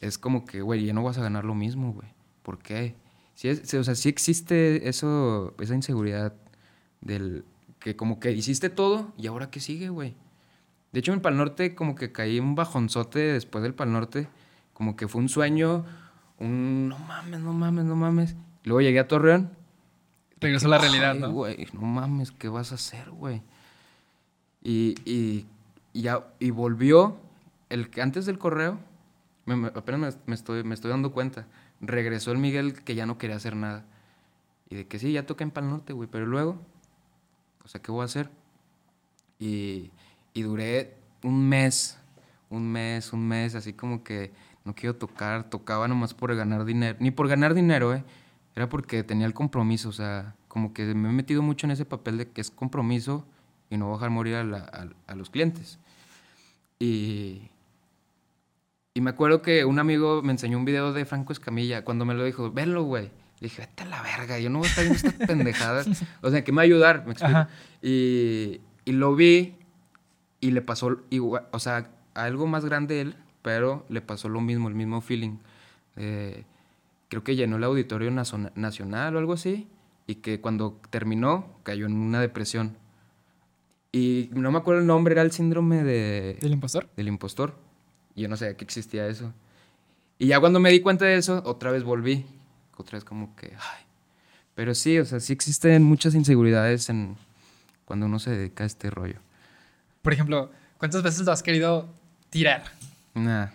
es como que, güey, ya no vas a ganar lo mismo, güey. ¿Por qué? Sí es- o sea, sí existe eso, esa inseguridad del que como que hiciste todo y ahora qué sigue, güey. De hecho, en Pal Norte como que caí un bajonzote después del Pal Norte, como que fue un sueño, un no mames, no mames, no mames. Luego llegué a Torreón. Regresó a la realidad, ¿no? güey, no mames, ¿qué vas a hacer, güey? Y, y, y ya, y volvió, el que antes del correo, me- me- apenas me, me estoy, me estoy dando cuenta, regresó el Miguel que ya no quería hacer nada. Y de que sí, ya toqué en Pal Norte, güey, pero luego, o sea, ¿qué voy a hacer? Y, y duré un mes, un mes, un mes, así como que no quiero tocar, tocaba nomás por ganar dinero, ni por ganar dinero, eh, era porque tenía el compromiso, o sea, como que me he metido mucho en ese papel de que es compromiso y no voy a dejar morir a, la- a- a los clientes. Y, y me acuerdo que un amigo me enseñó un video de Franco Escamilla. Cuando me lo dijo, velo, güey. Le dije, vete a la verga, yo no voy a estar viendo estas pendejadas. O sea, que me va a ayudar, me explico. Y, y lo vi y le pasó igual, o sea, algo más grande él, pero le pasó lo mismo, el mismo feeling. Eh, creo que llenó el auditorio nacional o algo así. Y que cuando terminó, cayó en una depresión. Y no me acuerdo el nombre, era el síndrome de ¿Del impostor? del impostor. Y yo no sabía que existía eso. Y ya cuando me di cuenta de eso, otra vez volví. Otra vez como que, ay. Pero sí, o sea, sí existen muchas inseguridades en cuando uno se dedica a este rollo. Por ejemplo, ¿cuántas veces lo has querido tirar? Nah,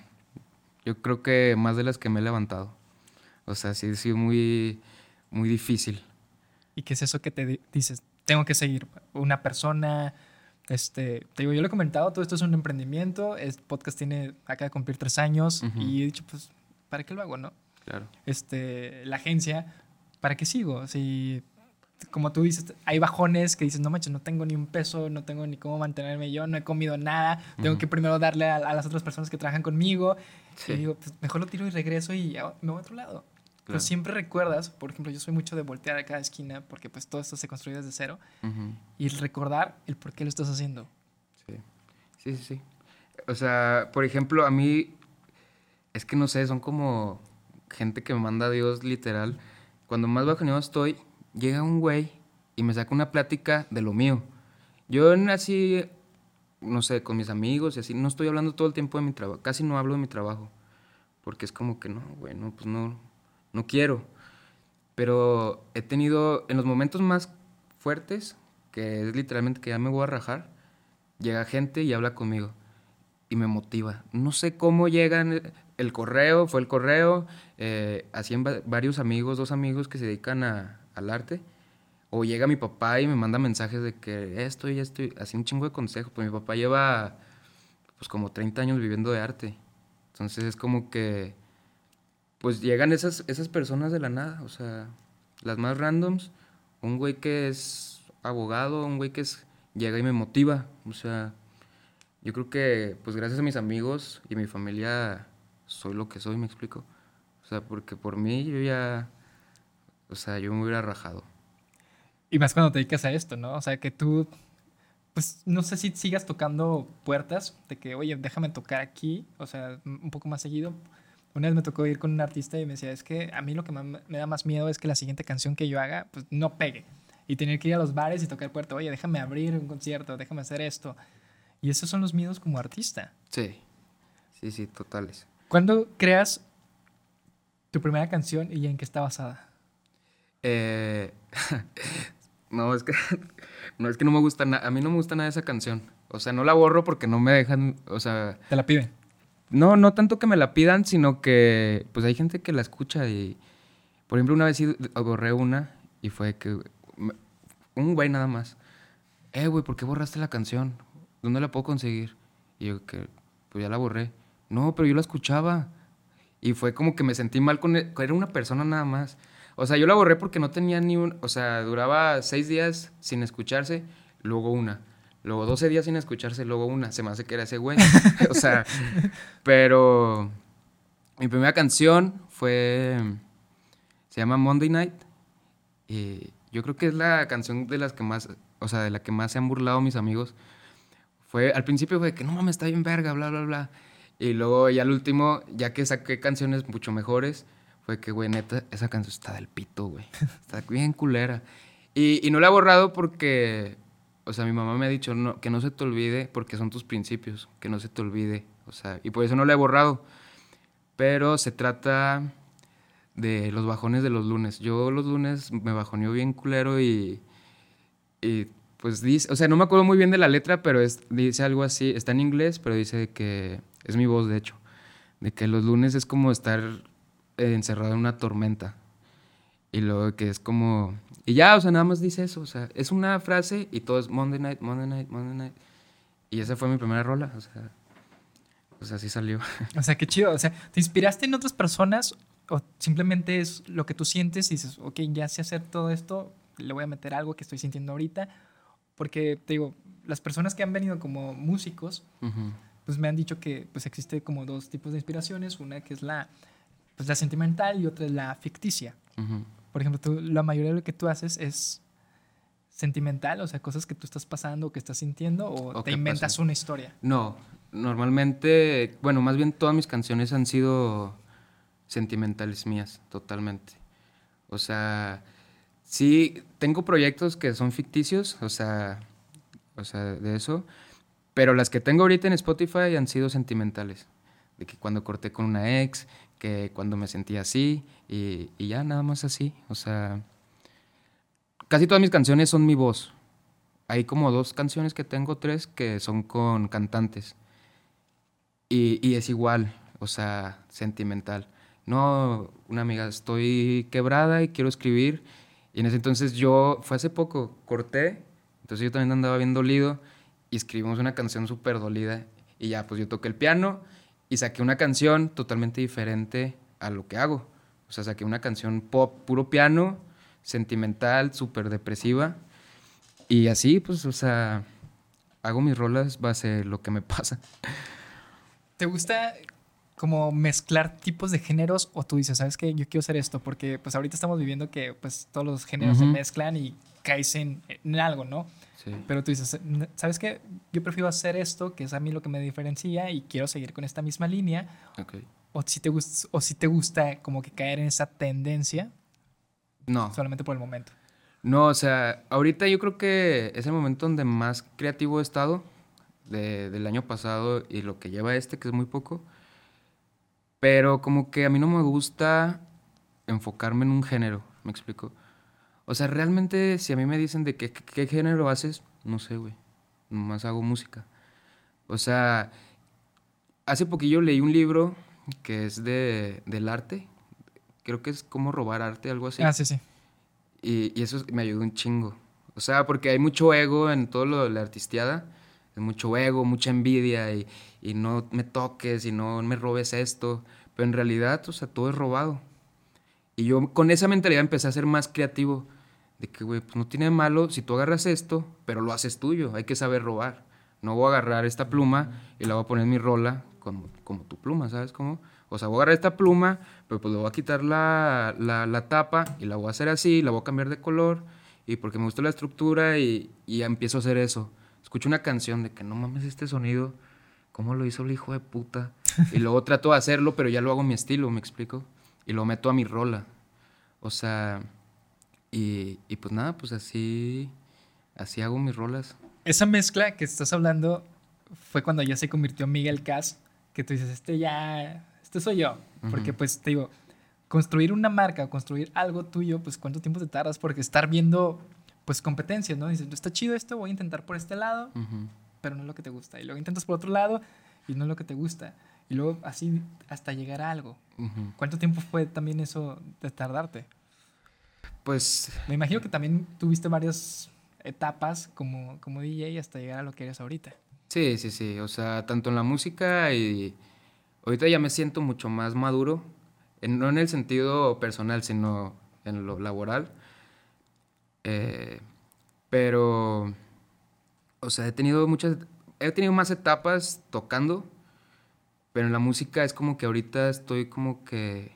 yo creo que más de las que me he levantado. O sea, sí ha sido muy, muy difícil. ¿Y qué es eso que te di- dices? Tengo que seguir una persona. Este, te digo, yo lo he comentado, todo esto es un emprendimiento. El podcast tiene, acaba de cumplir tres años Ujú. y he dicho, pues, ¿para qué lo hago, no? Claro. Este, la agencia, ¿para qué sigo? Si, como tú dices, hay bajones que dices, no manches, no tengo ni un peso, no tengo ni cómo mantenerme yo, no he comido nada, tengo Ujú. que primero darle a, a las otras personas que trabajan conmigo. Sí. Y digo, pues mejor lo tiro y regreso y me voy a otro lado. Pero Claro. siempre recuerdas, por ejemplo, yo soy mucho de voltear a cada esquina porque pues todo esto se construye desde cero Ujú. y el recordar el por qué lo estás haciendo. Sí. Sí, sí, sí. O sea, por ejemplo, a mí, es que no sé, son como gente que me manda a Dios literal. Cuando más bajoneado estoy, llega un güey y me saca una plática de lo mío. Yo así, no sé, con mis amigos y así, no estoy hablando todo el tiempo de mi trabajo, casi no hablo de mi trabajo. Porque es como que no, güey, no, pues no, no quiero. Pero he tenido, en los momentos más fuertes, que es literalmente que ya me voy a rajar, llega gente y habla conmigo y me motiva. No sé cómo llegan el correo, fue el correo, eh, va- varios amigos, dos amigos que se dedican a- al arte. O llega mi papá y me manda mensajes de que esto y esto, así un chingo de consejos. Pues mi papá lleva pues como 30 años viviendo de arte. Entonces es como que pues llegan esas, esas personas de la nada, o sea, las más randoms, un güey que es abogado, un güey que es, llega y me motiva, o sea, yo creo que pues gracias a mis amigos y mi familia soy lo que soy, me explico, o sea, porque por mí yo ya, o sea, yo me hubiera rajado. Y más cuando te dedicas a esto, ¿no? O sea, que tú, pues no sé si sigas tocando puertas de que, oye, déjame tocar aquí, o sea, un poco más seguido. Una vez me tocó ir con un artista y me decía, es que a mí lo que me da más miedo es que la siguiente canción que yo haga, pues no pegue. Y tener que ir a los bares y tocar puerta, oye, déjame abrir un concierto, déjame hacer esto. Y esos son los miedos como artista. Sí, sí, sí, totales. ¿Cuándo creas tu primera canción y en qué está basada? Eh, <laughs> no, es que <laughs> no es que no me gusta nada, a mí no me gusta nada esa canción. O sea, no la borro porque no me dejan, o sea, Te la piden. no, no tanto que me la pidan, sino que pues hay gente que la escucha y por ejemplo, una vez sí borré una y fue que un güey nada más. Eh, güey, ¿por qué borraste la canción? ¿Dónde la puedo conseguir? Y yo que pues ya la borré. No, pero yo la escuchaba. Y fue como que me sentí mal con él. Era una persona nada más. O sea, yo la borré porque no tenía ni un... O sea, duraba seis días sin escucharse, luego una. Luego 12 días sin escucharse, luego una. Se me hace que era ese güey. <laughs> o sea, pero... Mi primera canción fue... Se llama Monday Night. Y yo creo que es la canción de las que más... O sea, de la que más se han burlado mis amigos. Fue... Al principio fue que no mames, está bien verga, bla, bla, bla. Y luego ya al último, ya que saqué canciones mucho mejores, fue que, güey, neta, esa canción está del pito, güey. <laughs> Está bien culera. Y, y no la he borrado porque, o sea, mi mamá me ha dicho no, que no se te olvide porque son tus principios, que no se te olvide. O sea, y por eso no la he borrado. Pero se trata de los bajones de los lunes. Yo los lunes me bajoneo bien culero y, y pues dice, o sea, no me acuerdo muy bien de la letra, pero es, dice algo así, está en inglés, pero dice que es mi voz, de hecho, de que los lunes es como estar encerrado en una tormenta. Y luego que es como... Y ya, o sea, nada más dice eso, o sea, es una frase y todo es Monday night, Monday night, Monday night. Y esa fue mi primera rola, o sea, sea, así salió. <laughs> O sea, qué chido. O sea, ¿te inspiraste en otras personas o simplemente es lo que tú sientes y dices, ok, ya sé hacer todo esto, le voy a meter algo que estoy sintiendo ahorita? Porque te digo, las personas que han venido como músicos, Ujú. Pues me han dicho que pues existe como dos tipos de inspiraciones, una que es la, pues, la sentimental y otra es la ficticia. Por ejemplo, tú, la mayoría de lo que tú haces es sentimental, o sea, cosas que tú estás pasando o que estás sintiendo o, O te inventas una historia. No, normalmente, bueno, más bien todas mis canciones han sido sentimentales mías, totalmente. O sea, sí, tengo proyectos que son ficticios, o sea, o sea, de eso, pero las que tengo ahorita en Spotify han sido sentimentales. De que cuando corté con una ex, que cuando me sentí así, y, y ya nada más así. O sea, casi todas mis canciones son mi voz. Hay como dos canciones que tengo, tres, que son con cantantes. Y, y es igual, o sea, sentimental. No, una amiga, estoy quebrada y quiero escribir. Y en ese entonces yo, fue hace poco, corté, entonces yo también andaba bien dolido y escribimos una canción súper dolida. Y ya, pues yo toqué el piano y saqué una canción totalmente diferente a lo que hago. O sea, saqué una canción pop, puro piano, sentimental, súper depresiva. Y así, pues, o sea, hago mis rolas base lo que me <laughs> pasa. ¿Te gusta como mezclar tipos de géneros o tú dices, sabes que yo quiero hacer esto? Porque pues ahorita estamos viviendo que pues todos los géneros se mezclan y caes en, algo, ¿no? Sí. Pero tú dices, ¿sabes qué? Yo prefiero hacer esto, que es a mí lo que me diferencia y quiero seguir con esta misma línea. Okay. O si te gusta, o si te gusta como que caer en esa tendencia. No. Solamente por el momento. No, o sea, ahorita yo creo que es el momento donde más creativo he estado del año pasado y lo que lleva este, que es muy poco. Pero como que a mí no me gusta enfocarme en un género, me explico. O sea, realmente si a mí me dicen de qué, qué género haces, no sé, güey. Nomás hago música. O sea, hace poquillo leí un libro que es de, del arte. Creo que es como robar arte, algo así. Ah, sí, sí. Y, eso me ayudó un chingo. O sea, porque hay mucho ego en todo lo de la artisteada. Mucho ego, mucha envidia y, y no me toques y no me robes esto. Pero en realidad, o sea, todo es robado. Y yo con esa mentalidad empecé a ser más creativo. De que, güey, pues no tiene malo si tú agarras esto, pero lo haces tuyo. Hay que saber robar. No voy a agarrar esta pluma y la voy a poner en mi rola como, como tu pluma, ¿sabes cómo? O sea, voy a agarrar esta pluma, pero pues le voy a quitar la, la, tapa y la voy a hacer así, la voy a cambiar de color y porque me gusta la estructura y, y empiezo a hacer eso. Escucho una canción de que no mames este sonido, ¿cómo lo hizo el hijo de puta? Y <laughs> luego trato de hacerlo, pero ya lo hago a mi estilo, ¿me explico? Y lo meto a mi rola. O sea, y, y pues nada, pues así, así hago mis rolas. Esa mezcla que estás hablando fue cuando ya se convirtió Miguel Cas, que tú dices, este ya, este soy yo. Porque pues te digo, construir una marca, construir algo tuyo, pues cuánto tiempo te tardas, porque estar viendo pues competencias, ¿no? Dices, está chido esto, voy a intentar por este lado, pero no es lo que te gusta. Y luego intentas por otro lado y no es lo que te gusta. Y luego así hasta llegar a algo. ¿Cuánto tiempo fue también eso de tardarte? Pues... Me imagino que también tuviste varias etapas como, como DJ hasta llegar a lo que eres ahorita. Sí, sí, sí. O sea, tanto en la música y ahorita ya me siento mucho más maduro, no en el sentido personal, sino en lo laboral. Eh, pero, o sea, he tenido muchas, he tenido más etapas tocando, pero en la música es como que ahorita estoy como que,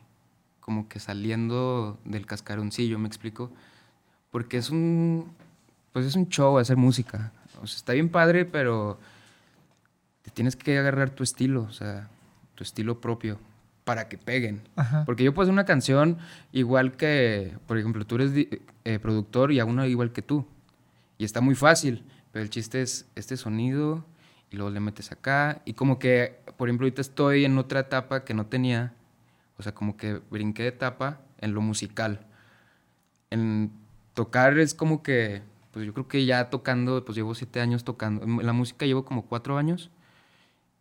como que saliendo del cascaroncillo, ¿me explico? Porque es un, pues es un show hacer música. O sea, está bien padre, pero te tienes que agarrar tu estilo, o sea, tu estilo propio para que peguen. Porque yo puedo hacer una canción igual que, por ejemplo, tú eres eh, productor y hago una igual que tú. Y está muy fácil, pero el chiste es este sonido y luego le metes acá. Y como que, por ejemplo, ahorita estoy en otra etapa que no tenía. O sea, como que brinqué de etapa en lo musical. En tocar es como que, pues yo creo que ya tocando, pues llevo siete años tocando. En la música llevo como cuatro años.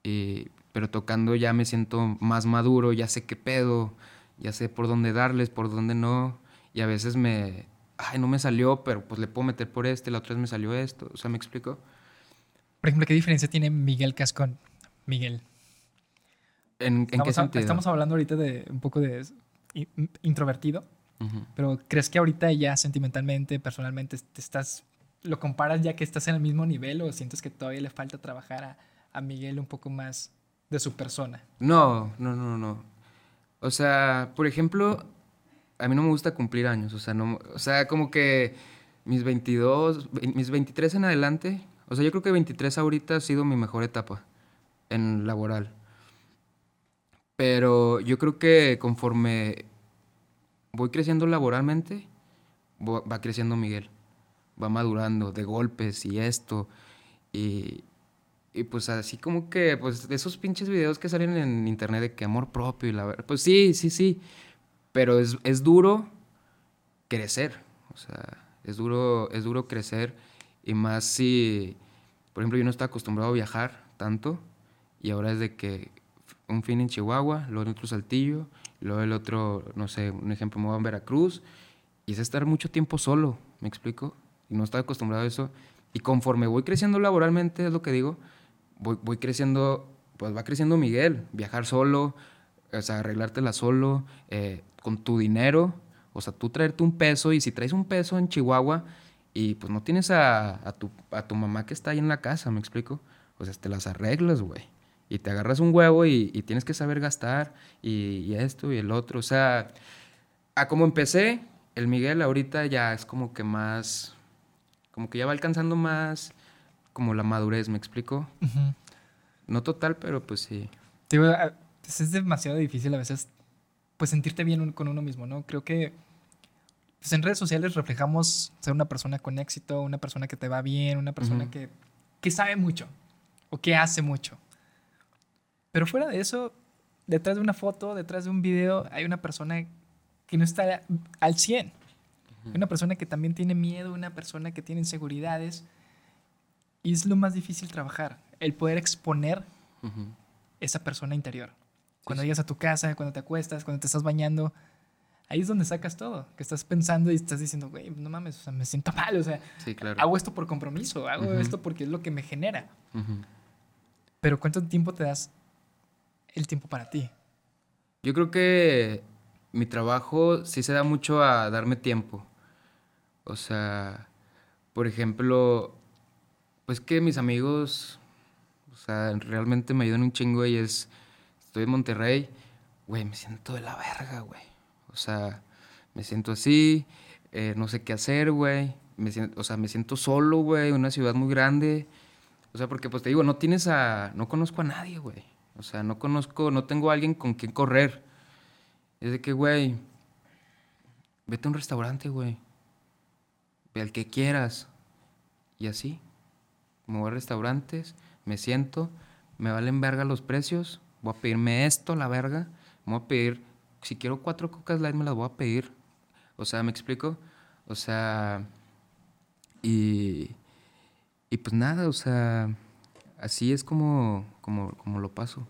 Y pero tocando ya me siento más maduro, ya sé qué pedo, ya sé por dónde darles, por dónde no, y a veces me, ay, no me salió, pero pues le puedo meter por este, la otra vez me salió esto, o sea, ¿me explico? Por ejemplo, ¿qué diferencia tiene Miguel Cascón? Miguel. ¿En, qué sentido? estamos hablando ahorita de un poco de introvertido, pero ¿crees que ahorita ya sentimentalmente, personalmente, te estás, lo comparas ya que estás en el mismo nivel o sientes que todavía le falta trabajar a, a Miguel un poco más de su persona. No, no, no, no. O sea, por ejemplo, a mí no me gusta cumplir años. O sea, no, o sea como que mis 22, mis 23 en adelante, o sea, yo creo que 23 ahorita ha sido mi mejor etapa en laboral. Pero yo creo que conforme voy creciendo laboralmente, va creciendo Miguel. Va madurando de golpes y esto. Y, y pues así como que, pues esos pinches videos que salen en internet de que amor propio y la verdad, pues sí, sí, sí. Pero es, es duro crecer. O sea, es duro, es duro crecer. Y más si, por ejemplo, yo no estaba acostumbrado a viajar tanto. Y ahora es de que un fin en Chihuahua, luego en otro Saltillo, luego el otro, no sé, un ejemplo, me voy a Veracruz. y es estar mucho tiempo solo, ¿me explico? Y no estaba acostumbrado a eso. Y conforme voy creciendo laboralmente, es lo que digo, voy, creciendo, pues va creciendo Miguel, viajar solo, o sea, arreglártela solo, eh, con tu dinero, o sea, tú traerte un peso y si traes un peso en Chihuahua y pues no tienes a, a, tu, a tu mamá que está ahí en la casa, ¿me explico? O sea, te las arreglas, güey. Y te agarras un huevo y, y tienes que saber gastar y, y, esto y el otro. O sea, a como empecé, el Miguel ahorita ya es como que más, como que ya va alcanzando más como la madurez, ¿me explico? Uh -huh. No total, pero pues sí. Digo, es demasiado difícil a veces pues sentirte bien con uno mismo, ¿no? Creo que pues, en redes sociales reflejamos ser una persona con éxito, una persona que te va bien, una persona uh -huh. que, que sabe mucho o que hace mucho. Pero fuera de eso, detrás de una foto, detrás de un video, hay una persona que no está al 100. Uh -huh. Una persona que también tiene miedo, una persona que tiene inseguridades. Y es lo más difícil trabajar, el poder exponer uh -huh. esa persona interior. Cuando sí, llegas a tu casa, cuando te acuestas, cuando te estás bañando, ahí es donde sacas todo. Que estás pensando y estás diciendo, güey, no mames, o sea, me siento mal, o sea, sí, claro. hago esto por compromiso, hago uh -huh. esto porque es lo que me genera. Uh -huh. Pero ¿cuánto tiempo te das el tiempo para ti? Yo creo que mi trabajo sí se da mucho a darme tiempo. O sea, por ejemplo, pues que mis amigos, o sea, realmente me ayudan un chingo y es estoy en Monterrey, güey, me siento de la verga, güey. O sea, me siento así, eh, no sé qué hacer, güey. O sea, me siento solo, güey, una ciudad muy grande. O sea, porque pues te digo, no tienes a... No conozco a nadie, güey. O sea, no conozco, no tengo alguien con quien correr. Es de que, güey, vete a un restaurante, güey. Ve al que quieras. Y así. Me voy a restaurantes, me siento, me valen verga los precios voy a pedirme esto, la verga, voy a pedir, si quiero cuatro cocas light me las voy a pedir. O sea, ¿me explico? O sea, y, y pues nada, o sea, así es como, como, como lo paso.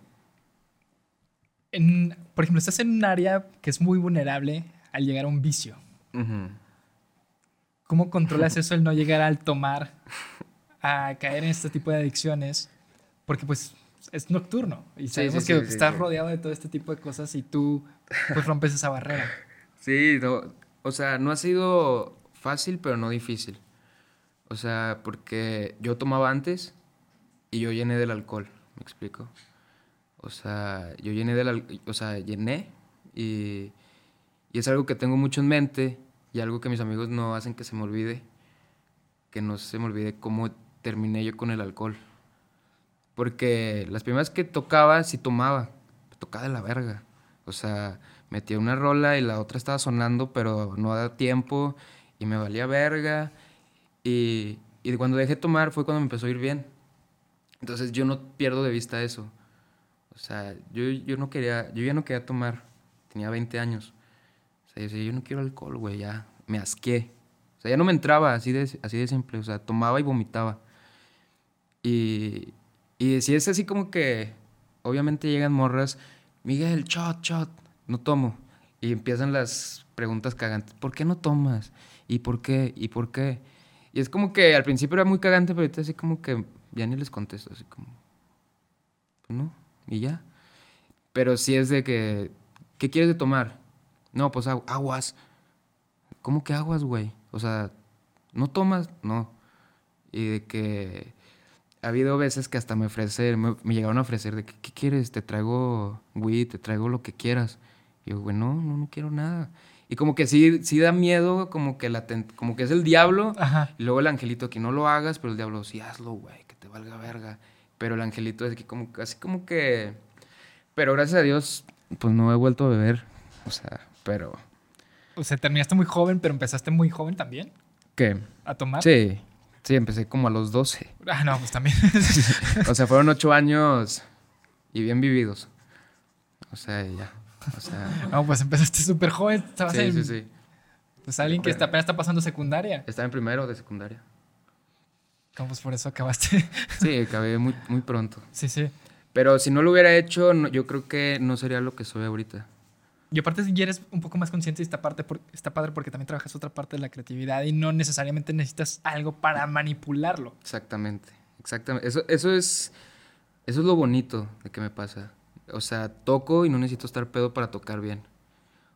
En, por ejemplo, estás en un área que es muy vulnerable al llegar a un vicio. Uh -huh. ¿Cómo controlas <laughs> eso, el no llegar al tomar, a caer en este tipo de adicciones? Porque pues es nocturno y sabemos sí, sí, que sí, estás rodeado de todo este tipo de cosas y tú pues rompes esa barrera. <laughs> Sí, no, o sea, no ha sido fácil, pero no difícil. O sea, porque yo tomaba antes y yo llené del alcohol, ¿me explico? O sea, yo llené del o sea, llené y, y es algo que tengo mucho en mente y algo que mis amigos no hacen que se me olvide, que no se me olvide cómo terminé yo con el alcohol. Porque las primeras que tocaba, sí tomaba. Tocaba de la verga. O sea, metía una rola y la otra estaba sonando, pero no da tiempo y me valía verga. Y, y cuando dejé de tomar fue cuando me empezó a ir bien. Entonces yo no pierdo de vista eso. O sea, yo, yo no quería, yo ya no quería tomar. Tenía 20 años. O sea, yo decía, yo no quiero alcohol, güey, ya. Me asqué. O sea, ya no me entraba, así de, así de simple. O sea, tomaba y vomitaba. Y, y si es así como que, obviamente llegan morras, Miguel, shot, shot, no tomo. Y empiezan las preguntas cagantes, ¿por qué no tomas? ¿Y por qué? ¿Y por qué? Y es como que al principio era muy cagante, pero ahorita así como que ya ni les contesto, así como, pues no, y ya. Pero si es de que, ¿qué quieres de tomar? No, pues aguas. ¿Cómo que aguas, güey? O sea, ¿no tomas? No. Y de que ha habido veces que hasta me ofrecen, me, llegaron a ofrecer de que, ¿qué quieres? Te traigo weed, te traigo lo que quieras. Y yo, güey, no, no, no quiero nada. Y como que sí, sí da miedo, como que, la como que es el diablo. Ajá. Y luego el angelito, que no lo hagas, pero el diablo, sí, hazlo, güey, que te valga verga. Pero el angelito es que como, así como que... Pero gracias a Dios, pues no he vuelto a beber. O sea, pero... O sea, terminaste muy joven, pero empezaste muy joven también. ¿Qué? ¿A tomar? Sí. Sí, empecé como a los 12. Ah, no, pues también. <laughs> o sea, fueron ocho años y bien vividos. O sea, ya. O sea... <laughs> No, pues empezaste súper joven. Estabas sí, en... sí, sí. Pues alguien que está, apenas está pasando secundaria. Estaba en primero de secundaria. ¿Cómo pues por eso acabaste? <laughs> sí, acabé muy, muy pronto. Sí, sí. Pero si no lo hubiera hecho, no, yo creo que no sería lo que soy ahorita. Y aparte si eres un poco más consciente y está, parte por- está padre porque también trabajas otra parte de la creatividad y no necesariamente necesitas algo para manipularlo. Exactamente, exactamente. Eso, eso es, eso es lo bonito de que me pasa. O sea, toco y no necesito estar pedo para tocar bien.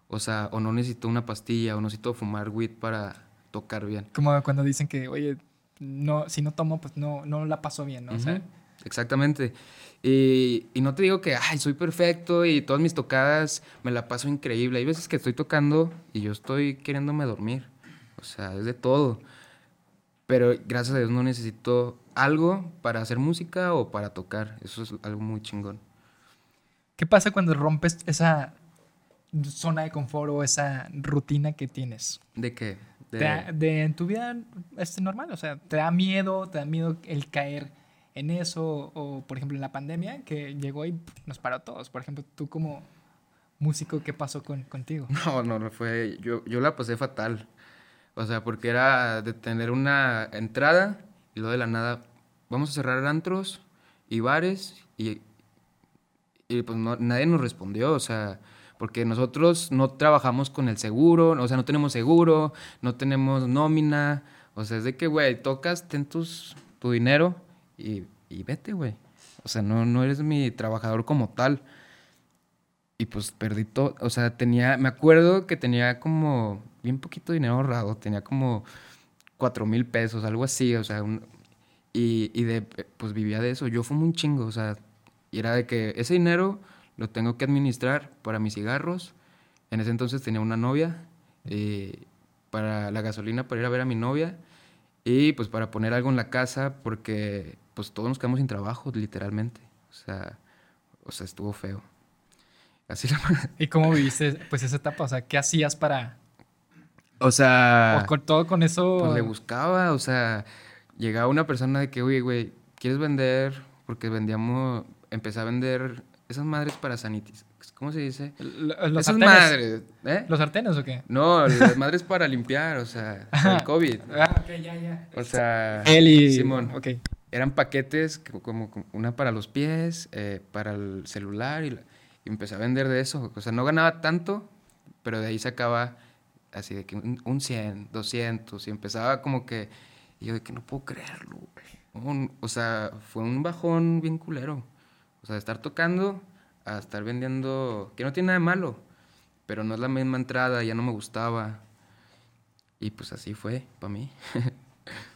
O sea, o no necesito una pastilla, o no necesito fumar weed para tocar bien. Como cuando dicen que, oye, no, si no tomo, pues no, no la paso bien, ¿no? O sea, Ujú, Exactamente. Y, y no te digo que, ay, soy perfecto y todas mis tocadas me la paso increíble. Hay veces que estoy tocando y yo estoy queriéndome dormir. O sea, es de todo. Pero gracias a Dios no necesito algo para hacer música o para tocar. Eso es algo muy chingón. ¿Qué pasa cuando rompes esa zona de confort o esa rutina que tienes? ¿De qué? De- da- de, en tu vida este, normal, o sea, te da miedo, te da miedo el caer en eso, o por ejemplo en la pandemia que llegó y nos paró a todos. Por ejemplo, tú como músico, ¿qué pasó con, contigo? <laughs> No, no, no fue. Yo, yo la pasé fatal. O sea, porque era de tener una entrada y luego de la nada, vamos a cerrar antros y bares y, y pues no- nadie nos respondió. O sea, porque nosotros no trabajamos con el seguro, o sea, no tenemos seguro, no tenemos nómina. O sea, es de que, güey, tocas, ten tus, tu dinero y, y vete, güey. O sea, no, no eres mi trabajador como tal. Y pues perdí todo. O sea, tenía. Me acuerdo que tenía como. Bien poquito dinero ahorrado. Tenía como. Cuatro mil pesos, algo así. O sea, un- y, y de. Pues vivía de eso. Yo fumé un chingo. O sea, y era de que ese dinero lo tengo que administrar para mis cigarros. En ese entonces tenía una novia. eh, para la gasolina para ir a ver a mi novia. Y pues para poner algo en la casa. Porque pues todos nos quedamos sin trabajo, literalmente. O sea. O sea, estuvo feo. Así <laughs> la... ¿Y cómo viviste pues esa etapa? O sea, ¿qué hacías para... O sea, o con todo con eso... pues le buscaba, o sea, llegaba una persona de que, oye, güey, ¿quieres vender? Porque vendíamos, empecé a vender esas madres para sanitis. ¿Cómo se dice? L- los esas sartenes. madres, ¿eh? ¿Los sartenes o qué? No, las <laughs> madres para limpiar, o sea, el COVID. Ah, ok, ya, ya. O sea, Él y... Simón. Ok. Eran paquetes que como, como una para los pies, eh, para el celular y, la- y empecé a vender de eso. O sea, no ganaba tanto, pero de ahí sacaba así de que un, un 100, 200 y empezaba como que y yo de que no puedo creerlo. güey. O sea, fue un bajón bien culero. O sea, de estar tocando a estar vendiendo, que no tiene nada de malo, pero no es la misma entrada, ya no me gustaba. Y pues así fue para mí. <laughs>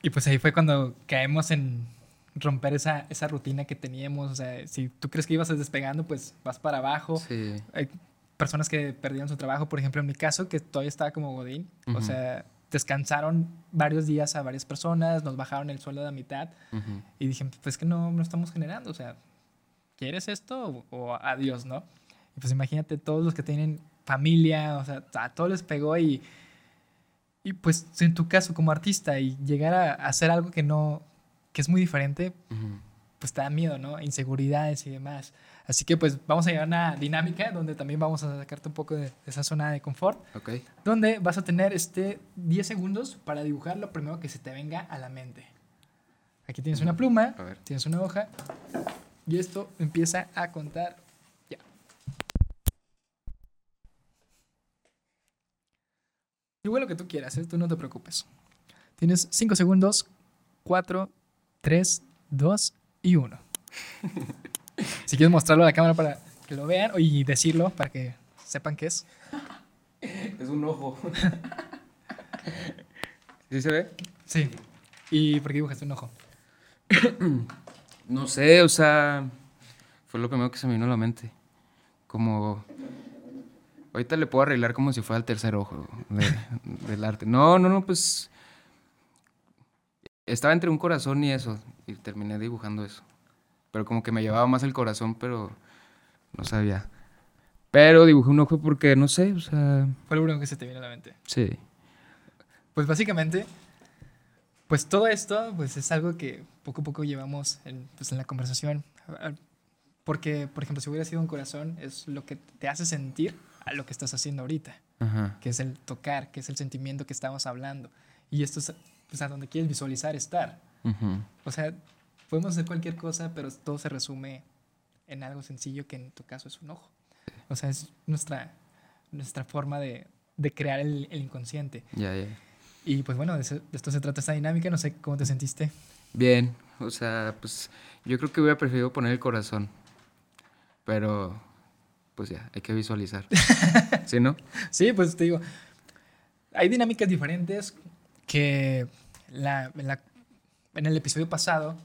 Y pues ahí fue cuando caemos en romper esa, esa rutina que teníamos. O sea, si tú crees que ibas despegando, pues vas para abajo. Sí. Hay personas que perdieron su trabajo, por ejemplo, en mi caso, que todavía estaba como Godín. O Ujú. sea, descansaron varios días a varias personas, nos bajaron el sueldo de la mitad Ujú. y dije, pues que no, no estamos generando. O sea, ¿quieres esto o, o adiós, no? Y pues imagínate todos los que tienen familia, o sea, a todos les pegó y, y pues en tu caso como artista y llegar a hacer algo que no, que es muy diferente, Ujú. pues te da miedo, ¿no? Inseguridades y demás. Así que pues vamos a llevar una dinámica donde también vamos a sacarte un poco de, de esa zona de confort, Ok. donde vas a tener este 10 segundos para dibujar lo primero que se te venga a la mente. Aquí tienes una pluma, tienes una hoja y esto empieza a contar ya. Igual lo que tú quieras, ¿eh? tú no te preocupes. Tienes 5 segundos, 4, 3, 2 y 1. <laughs> si quieres mostrarlo a la cámara para que lo vean y decirlo para que sepan qué es. Es un ojo. ¿Sí se ve? Sí. ¿Y por qué dibujaste un ojo? <coughs> No sé, o sea, fue lo primero que se me vino a la mente. Como, ahorita le puedo arreglar como si fuera el tercer ojo de- del arte. No, no, no, pues, estaba entre un corazón y eso, y terminé dibujando eso. Pero como que me llevaba más el corazón, pero no sabía. Pero dibujé un ojo porque, no sé, o sea, Fue lo único que se te vino a la mente. sí. Pues básicamente, pues todo esto pues es algo que poco a poco llevamos en, pues, en la conversación. Porque, por ejemplo, si hubiera sido un corazón, es lo que te hace sentir a lo que estás haciendo ahorita, Ajá. que es el tocar, que es el sentimiento que estamos hablando. Y esto es pues, a donde quieres visualizar estar. O sea, podemos hacer cualquier cosa, pero todo se resume en algo sencillo que en tu caso es un ojo. O sea, es nuestra, nuestra forma de, de crear el, el inconsciente. Ya, ya. Y pues bueno, de, eso- de esto se trata esta dinámica. No sé cómo te sentiste. Bien, o sea, pues yo creo que hubiera preferido poner el corazón. Pero, pues ya, hay que visualizar. <laughs> ¿Sí, no? Sí, pues te digo, hay dinámicas diferentes que la- en, la- en el episodio pasado,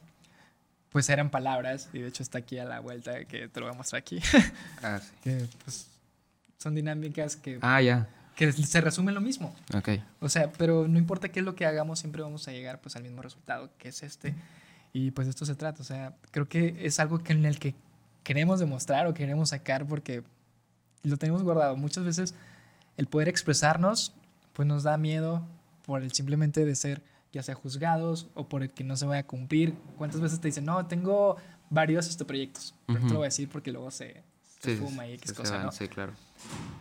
pues eran palabras, y de hecho está aquí a la vuelta, que te lo voy a mostrar aquí, Ah, sí. <laughs> que pues son dinámicas que, Ah, ya. Que se resumen lo mismo. Ok. O sea, pero no importa qué es lo que hagamos, siempre vamos a llegar pues al mismo resultado, que es este. Y pues de esto se trata. O sea, creo que es algo que en el que queremos demostrar o queremos sacar porque lo tenemos guardado. Muchas veces el poder expresarnos pues nos da miedo por el simplemente de ser ya sea juzgados o por el que no se vaya a cumplir. ¿Cuántas veces te dicen, no, tengo varios este, proyectos? Pero no te lo voy a decir porque luego se, se Sí, fuma y X sí, se cosa, van, ¿no? Sí, claro.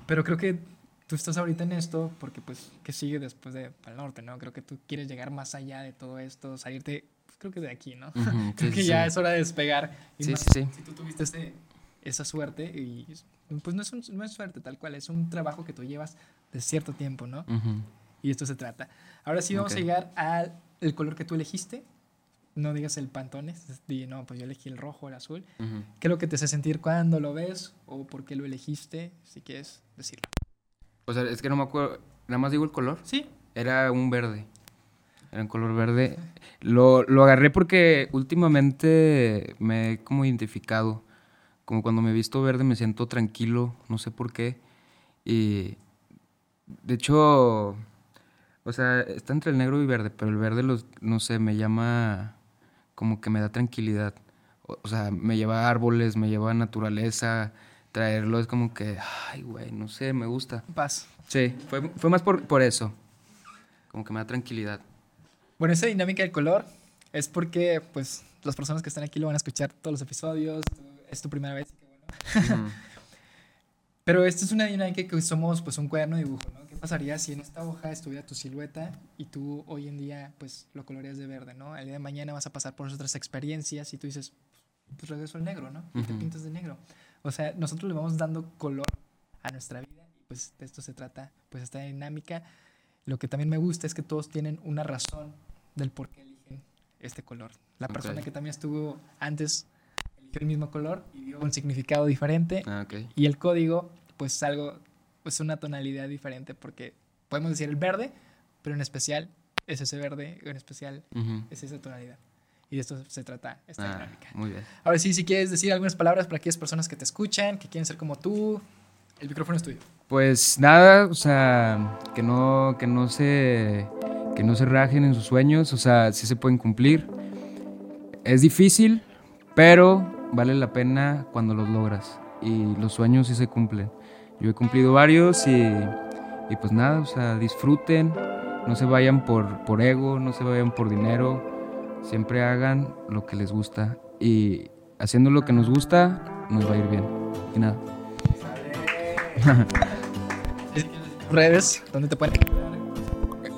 Pero creo que tú estás ahorita en esto porque, pues, ¿qué sigue después de Pal Norte, no? Creo que tú quieres llegar más allá de todo esto, salirte, pues, creo que de aquí, ¿no? Ujú, <laughs> creo sí, que sí, ya es hora de despegar. Y Sí, más sí, sí. Si tú tuviste ese- esa suerte y, pues, no es, un- no es suerte tal cual, es un trabajo que tú llevas de cierto tiempo, ¿no? Ujú. Y esto se trata. Ahora sí vamos Ok. a llegar al el color que tú elegiste. No digas el pantone, di, no, pues yo elegí el rojo, el azul. Ujú. ¿Qué es lo que te hace sentir cuando lo ves o por qué lo elegiste? Si quieres decirlo. O sea, es que no me acuerdo. Nada más digo el color. Sí, Era un verde. Era un color verde. Lo, lo agarré porque últimamente me he como identificado. Como cuando me he visto verde me siento tranquilo, no sé por qué. Y de hecho, o sea, está entre el negro y verde, pero el verde, los, no sé, me llama como que me da tranquilidad. O, o sea, me lleva a árboles, me lleva a naturaleza. Traerlo es como que, ay, güey, no sé, me gusta. paz. Sí, fue, fue más por, por eso. Como que me da tranquilidad. Bueno, esa dinámica del color es porque, pues, las personas que están aquí lo van a escuchar todos los episodios. Es tu primera vez. qué bueno. Ujú. <laughs> Pero esta es una dinámica que somos, pues, un cuaderno de dibujo, ¿no? ¿Qué pasaría si en esta hoja estuviera tu silueta y tú hoy en día, pues, lo coloreas de verde, ¿no? El día de mañana vas a pasar por otras experiencias y tú dices, pues, regreso al negro, ¿no? Y te Ujú. pintas de negro. O sea, nosotros le vamos dando color a nuestra vida y, pues, de esto se trata, pues, esta dinámica. Lo que también me gusta es que todos tienen una razón del por qué eligen este color. La persona Ok. que también estuvo antes eligió el mismo color y dio un significado diferente. Ah, ok. Y el código, pues algo, pues una tonalidad diferente, porque podemos decir el verde, pero en especial es ese verde, en especial Ujú. es esa tonalidad. Y de esto se trata esta Ah, dinámica. muy bien. Ahora sí, si quieres decir algunas palabras para aquellas personas que te escuchan, que quieren ser como tú, el micrófono es tuyo. Pues nada, o sea, que no, que no se, que no se rajen en sus sueños, o sea, sí se pueden cumplir. Es difícil, pero vale la pena cuando los logras. Y los sueños sí se cumplen. Yo he cumplido varios y, y pues nada, o sea, disfruten, no se vayan por, por ego, no se vayan por dinero, siempre hagan lo que les gusta. Y haciendo lo que nos gusta, nos va a ir bien. Y nada. <laughs> Redes, ¿dónde te pueden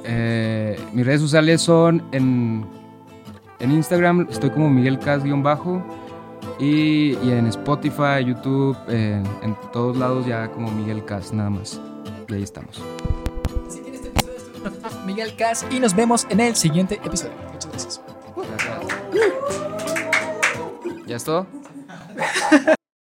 Eh, mis redes sociales son en, en Instagram, estoy como Miguel Cas-bajo y, y en Spotify, YouTube, en, en todos lados ya como Miguel Cas, nada más. Y ahí estamos. Este Miguel Cas y nos vemos en el siguiente episodio. ¿Ya es todo? <laughs>